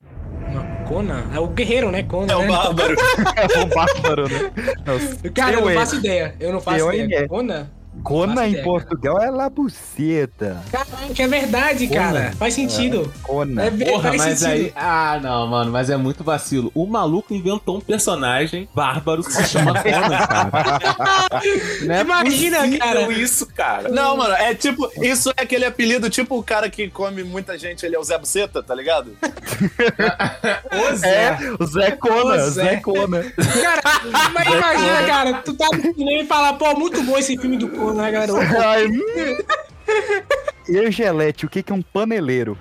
Conan? É o guerreiro, né? Conan, É o né? bárbaro. É um bárbaro, né? Não, Cara, eu não faço é. ideia. Eu não faço ideia. é. Conan? Cona faço em Portugal é la buceta. Caraca, é verdade, cara. Faz sentido. Cona. É, Porra, faz mas sentido. aí. Ah, não, mano, mas é muito vacilo. O maluco inventou um personagem bárbaro que se chama Conan, cara. É Imagina, cara. isso, cara. Não, mano, é tipo, isso é aquele apelido, tipo o cara que come muita gente, ele é o Zé Buceta, tá ligado? Ô, Zé. É, o Zé Cona, Ô, Zé Zé. Cona. Cara, mas imagina, cara, tu tá no cinema e fala, pô, muito bom esse filme do Garoto. Ai. E aí, Gelete, o que que é um paneleiro?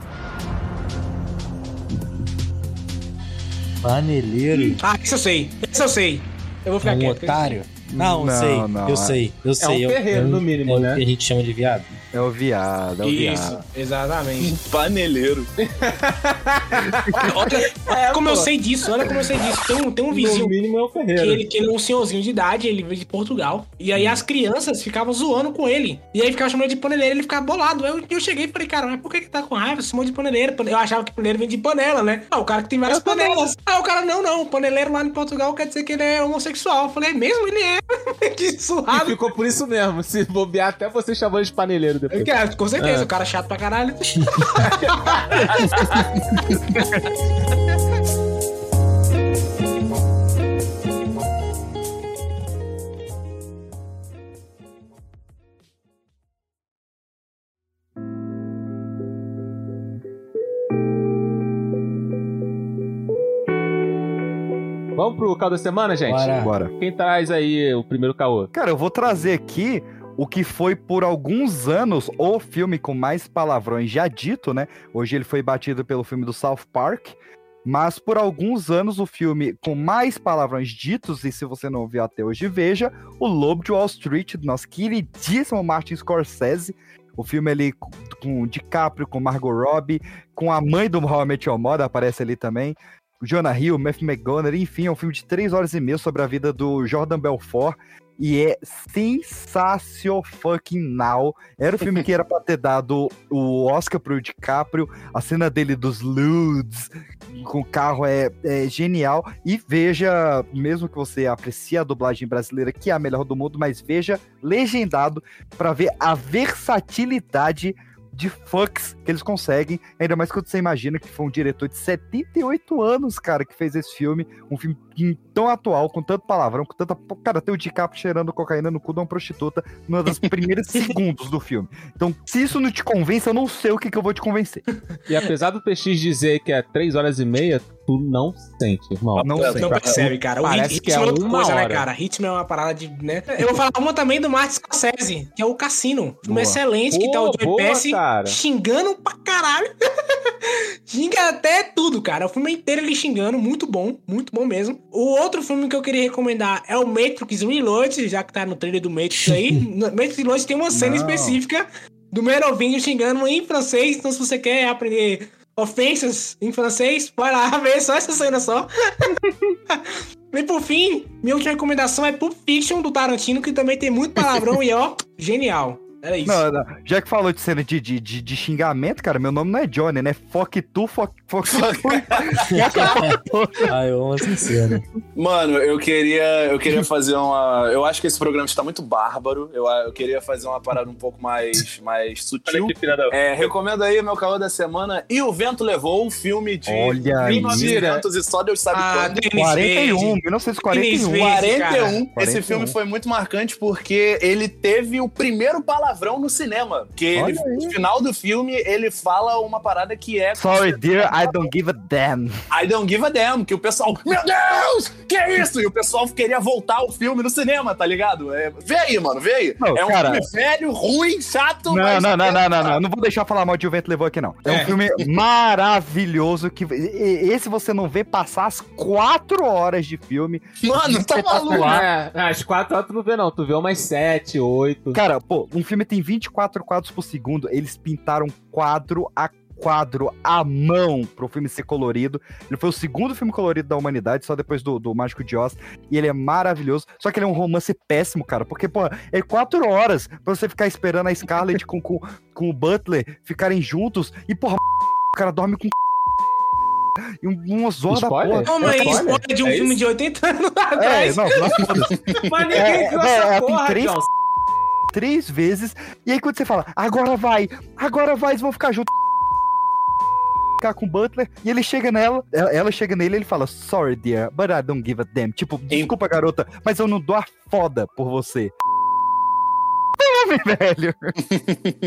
Paneleiro. Ah, isso eu sei. Isso eu sei. Eu vou ficar Um quieto. otário? Não, Não, sei. não, eu é- sei. Eu sei. um eu- ferreiro, eu- no mínimo, é né? o que a gente chama de viado. É o viado, é o Isso, viado. exatamente. Paneleiro. Olha como eu sei disso, olha como eu sei disso. Tem um, tem um vizinho No mínimo é o que Ferreira. ele, que ele é um senhorzinho de idade, ele veio de Portugal. E aí as crianças ficavam zoando com ele. E aí ficava chamando ele de paneleiro, ele ficava bolado. Eu, eu cheguei e falei, cara, mas por que que tá com raiva? Você chamou de paneleiro. Eu achava que paneleiro vem de panela, né? Ah, o cara que tem várias panelas. Ah, o cara, não, não. Paneleiro lá em Portugal quer dizer que ele é homossexual. Eu falei, é mesmo? Ele é. que E surrado. ficou por isso mesmo. Se bobear, até você chamou ele de paneleiro depois. Cara, com certeza, É. o cara é chato pra caralho. Vamos pro caô da semana, gente? Bora. Bora. Quem traz aí o primeiro caô? Cara, eu vou trazer aqui o que foi por alguns anos o filme com mais palavrões já dito, né? Hoje ele foi batido pelo filme do South Park. Mas por alguns anos o filme com mais palavrões ditos, e se você não viu até hoje, veja, O Lobo de Wall Street, do nosso queridíssimo Martin Scorsese. O filme ali com- DiCaprio, com Margot Robbie, com a mãe do Your Mother, aparece ali também. Jonah Hill, Matthew McConaughey, enfim, é um filme de três horas e meia sobre a vida do Jordan Belfort. E é sensacional. Era o filme que era pra ter dado o Oscar pro DiCaprio. A cena dele dos Ludes com o carro é, é genial. E veja, mesmo que você aprecie a dublagem brasileira, que é a melhor do mundo, mas veja legendado pra ver a versatilidade de fucks que eles conseguem. Ainda mais quando você imagina que foi um diretor de 78 anos, cara, que fez esse filme. Um filme tão atual, com tanto palavrão, com tanta. Cara, tem o DiCaprio cheirando cocaína no cu de uma prostituta numa das primeiras segundos do filme. Então, se isso não te convence, eu não sei o que, que eu vou te convencer. E apesar do PX dizer que é 3 horas e meia, tu não sente, irmão. Não Não sei. percebe, cara. O Parece rit- que é ritmo outra uma coisa, né, hora. cara? Ritmo é uma parada de, né? Eu vou falar uma também do Martin Scorsese, que é o Cassino. Filme Boa. excelente, que tá o Boa, Joey boa, Pesci xingando pra caralho. Xinga até tudo, cara. O filme inteiro ele xingando, muito bom, muito bom mesmo. O outro filme que eu queria recomendar é o Matrix Reload, já que tá no trailer do Matrix aí. Matrix Reload tem uma cena Não. específica do Merovingio xingando em francês, então se você quer aprender ofensas em francês, vai lá ver só essa cena só. e por fim, minha última recomendação é Pulp Fiction do Tarantino, que também tem muito palavrão e ó, genial. Era isso. Não, não, já que falou de cena de, de, de, de xingamento, cara, meu nome não é Johnny, né? Fuck tu, fuck, fuck tu. Ah, eu amo essa cena. Mano, eu queria, eu queria fazer uma. Eu acho que esse programa está muito bárbaro. Eu, eu queria fazer uma parada um pouco mais, mais sutil. É, recomendo aí meu calor da semana. E o Vento Levou, um filme de Olha aí. 1900 e só Deus sabe Ah, quando. Denis 41, Verde. 1941. Denis Verde. 41. cara. Esse 41. filme foi muito marcante porque ele teve o primeiro palavrão palavrão no cinema. Que ele, no final do filme, ele fala uma parada que é. Sorry, dear, I don't give a damn. I don't give a damn, que o pessoal, meu Deus, que é isso? E o pessoal queria voltar o filme no cinema, tá ligado? É, vê aí, mano, vê aí. Não, é um cara- filme velho, ruim, chato, Não, mas... não, não, não, não, não. Não vou deixar falar mal de O Vento Levou aqui, não. É, um É. filme maravilhoso que. Esse você não vê passar as quatro horas de filme. Mano, tá maluco. É, as quatro horas tu não vê, não. Tu vê umas sete, oito. Cara, pô, um filme tem 24 quadros por segundo. Eles pintaram quadro a quadro à mão pro filme ser colorido. Ele foi o segundo filme colorido da humanidade, só depois do, do Mágico de Oz. E ele é maravilhoso. Só que ele é um romance péssimo, cara. Porque, pô, é quatro horas pra você ficar esperando a Scarlett com, com, com o Butler ficarem juntos. E, porra, o cara dorme com. E um, uma zorra da porra. Calma aí, spoiler? spoiler de um É filme isso? de 80 anos É, atrás. não, não foda-se. Mas ninguém É, é, é, tem porra, três- John. Três vezes. E aí quando você fala, agora vai, agora vai, eles vão ficar juntos. Ficar com o Butler, e ele chega nela, ela, ela chega nele e ele fala, sorry dear, but I don't give a damn. Tipo, desculpa garota, mas eu não dou a foda por você. Velho.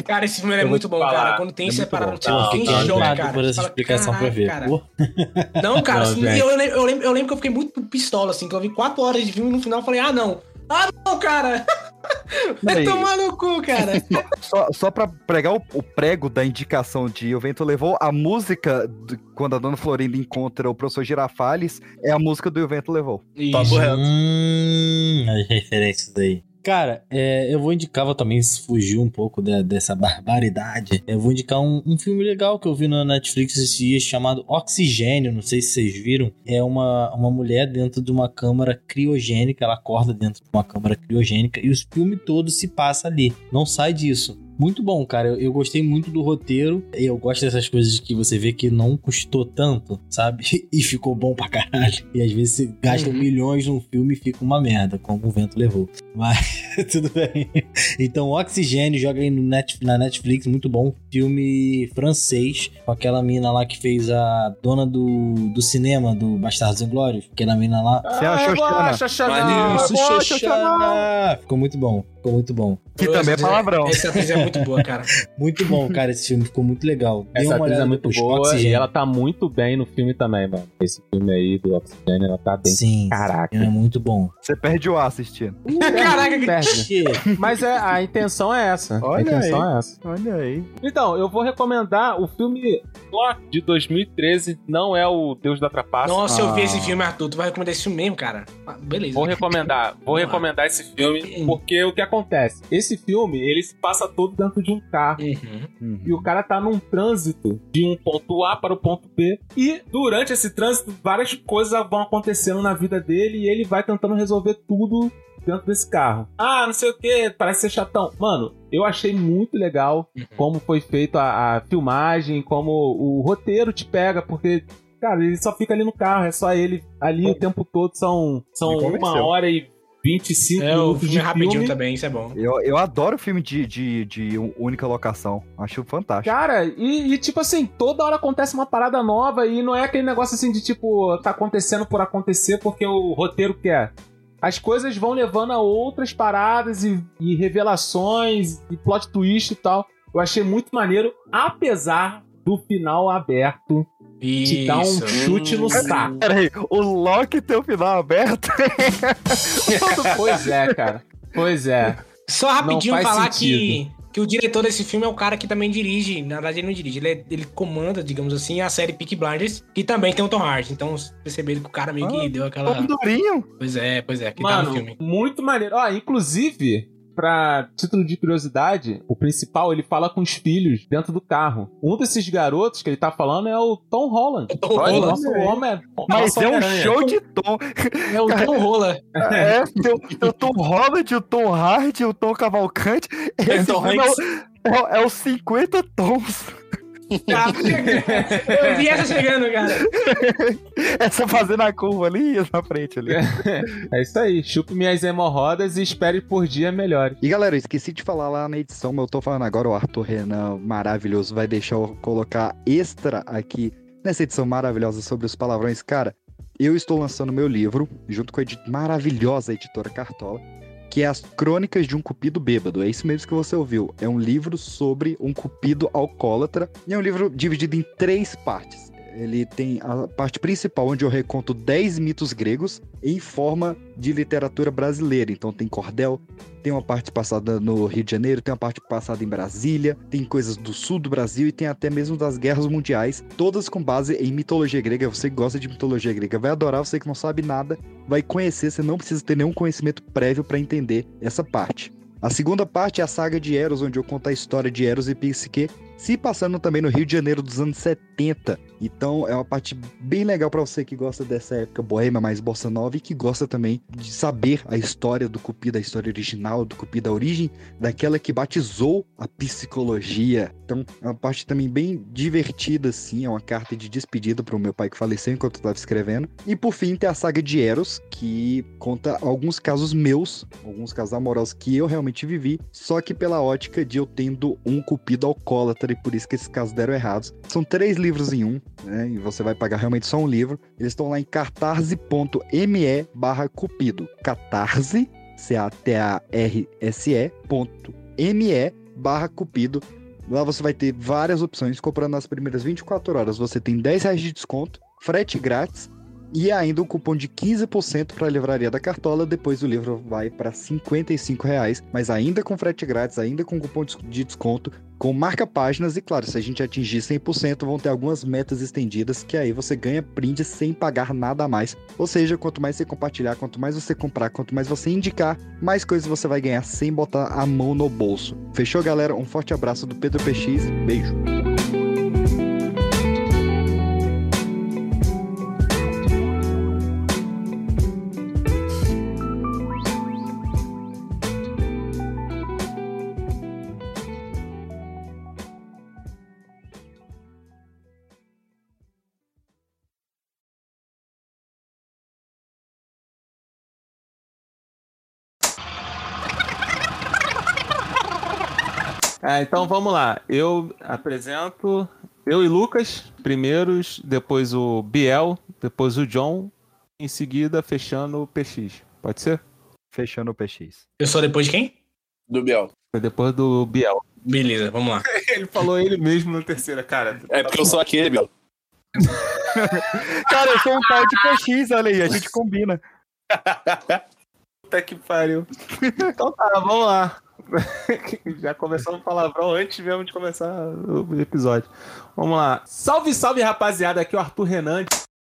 Cara, esse filme é muito bom, falar, cara. Quando tem é separado, tipo, Fiquei choque, animado cara. por essa fala, explicação pra "Caralho, ver. cara." Não, cara, Não, assim, eu, lembro, eu, lembro, eu lembro que eu fiquei muito pistola, assim, que eu vi quatro horas de filme e no final eu falei, ah, não. Ah, não, cara. Vai Peraí. tomar no cu, cara. Só, só pra pregar o, o prego da indicação de O Vento Levou, a música, do- quando a Dona Florinda encontra o professor Girafales, é a música do O Vento Levou. Papo reto. Hum, as referências aí. Cara, é, eu vou indicar, vou também fugir um pouco da- dessa barbaridade. Eu vou indicar um, um filme legal que eu vi na Netflix esses dias chamado Oxigênio. Não sei se vocês viram. É uma, uma mulher dentro de uma câmara criogênica. Ela acorda dentro de uma câmara criogênica e o filme todo se passa ali. Não sai disso. Muito bom, cara. Eu, eu gostei muito do roteiro. Eu gosto dessas coisas que você vê que não custou tanto, sabe? E ficou bom pra caralho. E às vezes você gasta Uhum. milhões num filme e fica uma merda, como o vento levou. Mas tudo bem. Então, Oxigênio, joga aí no Net, na Netflix, muito bom. Filme francês, com aquela mina lá que fez a dona do, do cinema do Bastardos Inglórios. Aquela mina lá. Você achou Xoxana. Ficou muito bom, ficou muito bom. Que também é palavrão. Essa atriz é muito boa, cara. Muito bom, cara, esse filme ficou muito legal. Essa uma atriz é muito boa e ela tá muito bem no filme também, mano. Esse filme aí do Oxigênio, ela tá bem. Sim, Caraca. é muito bom. Você perde o ar assistindo. Caraca, que Perde. Mas é, a intenção é essa. a Olha intenção aí. é essa. Olha aí. Então, eu vou recomendar o filme Thor de 2013, não é o Deus da Trapaça. Nossa, eu vi Ah. esse filme, Arthur. Tu vai recomendar esse filme mesmo, cara? Ah, beleza. Vou recomendar, vou Vamos lá. recomendar esse filme porque o que acontece? Esse filme, ele se passa todo dentro de um carro. Uhum. E o cara tá num trânsito de um ponto A para o ponto B. E durante esse trânsito, várias coisas vão acontecendo na vida dele e ele vai tentando resolver tudo dentro desse carro. Ah, não sei o que, parece ser chatão. Mano, eu achei muito legal Uhum. como foi feita a, a filmagem, como o roteiro te pega, porque. Cara, ele só fica ali no carro, é só ele ali o tempo todo. São, são uma hora e 25 É, o minutos filme de é rapidinho filme. também, isso é bom. Eu, eu adoro filme de, de, de única locação. Acho fantástico. Cara, e, e, tipo assim, toda hora acontece uma parada nova e não é aquele negócio assim de tipo, tá acontecendo por acontecer porque o roteiro quer. As coisas vão levando a outras paradas e, e revelações e plot twist e tal. Eu achei muito maneiro, apesar do final aberto te dar um Isso. chute no saco. Peraí, o Loki tem o final aberto? pois é, cara. Pois é. Só rapidinho falar sentido. que, que o diretor desse filme é o cara que também dirige. Na verdade, ele não dirige, ele, é- ele comanda, digamos assim, a série Peak Blinders, que também tem o Tom Hardy. Então, perceberam que o cara meio que deu aquela. Todo durinho. Pois é, pois é, que tá no Mano, filme. muito maneiro. Ó, inclusive, pra título de curiosidade, o principal, ele fala com os filhos dentro do carro. Um desses garotos que ele tá falando é o Tom Holland. Tom Olha, Holland. nosso homem. Mas nosso é um show de tom. É o Tom Rola. É, tem, o- o Tom Holland, o Tom Hardy, o Tom Cavalcante. Esse Tom filme é, Hanks. o- é, o- é os 50 tons. Tá Eu vi essa chegando, cara. Essa fazendo a curva ali e na frente ali. É isso aí. Chupe minhas hemorrodas e espere por dia melhores. E galera, eu esqueci de falar lá na edição, mas eu tô falando agora, o Arthur Renan, maravilhoso, vai deixar eu colocar extra aqui nessa edição maravilhosa sobre os palavrões. Cara, eu estou lançando meu livro, junto com a edi- maravilhosa editora Cartola, que é As Crônicas de um Cupido Bêbado. É isso mesmo que você ouviu. É um livro sobre um cupido alcoólatra e é um livro dividido em três partes. Ele tem a parte principal, onde eu reconto 10 mitos gregos em forma de literatura brasileira. Então tem cordel, tem uma parte passada no Rio de Janeiro, tem uma parte passada em Brasília, tem coisas do sul do Brasil e tem até mesmo das guerras mundiais, todas com base em mitologia grega. Você que gosta de mitologia grega vai adorar, você que não sabe nada vai conhecer, você não precisa ter nenhum conhecimento prévio para entender essa parte. A segunda parte é a saga de Eros, onde eu conto a história de Eros e Psique, se passando também no Rio de Janeiro dos anos 70. Então é uma parte bem legal para você que gosta dessa época boêmia mais bossa nova e que gosta também de saber a história do Cupido, a história original do Cupido, a origem daquela que batizou a psicologia. Então é uma parte também bem divertida, assim, é uma carta de despedida pro meu pai que faleceu enquanto eu estava escrevendo. E por fim tem a saga de Eros, que conta alguns casos meus, alguns casos amorosos que eu realmente vivi, só que pela ótica de eu tendo um Cupido alcoólatra e por isso que esses casos deram errados. São três livros em um, né? E você vai pagar realmente só um livro. Eles estão lá em catarse.me barra cupido. Catarse, C-A-T-A-R-S-E ponto M-E barra cupido. Lá você vai ter várias opções. Comprando nas primeiras 24 horas, você tem 10 reais de desconto, frete grátis e ainda um cupom de 15% para a livraria da Cartola. Depois o livro vai para 55 reais, mas ainda com frete grátis, ainda com cupom de desconto, com marca páginas. E claro, se a gente atingir 100%, vão ter algumas metas estendidas que aí você ganha print sem pagar nada a mais. Ou seja, quanto mais você compartilhar, quanto mais você comprar, quanto mais você indicar, mais coisas você vai ganhar sem botar a mão no bolso. Fechou, galera? Um forte abraço do Pedro PX. Beijo. Ah, então vamos lá. Eu apresento eu e Lucas, primeiros, depois o Biel, depois o John, em seguida fechando o PX. Pode ser? Fechando o PX. Eu sou depois de quem? Do Biel. Foi depois do Biel. Beleza, vamos lá. ele falou ele mesmo na terceira, cara. É porque eu sou aquele, Biel. Cara, eu sou um pai de PX, olha aí, a gente combina. Puta que pariu. Então tá, vamos lá. Já começamos palavrão antes mesmo de começar o episódio. Vamos lá. Salve, salve, rapaziada. Aqui é o Arthur Renan.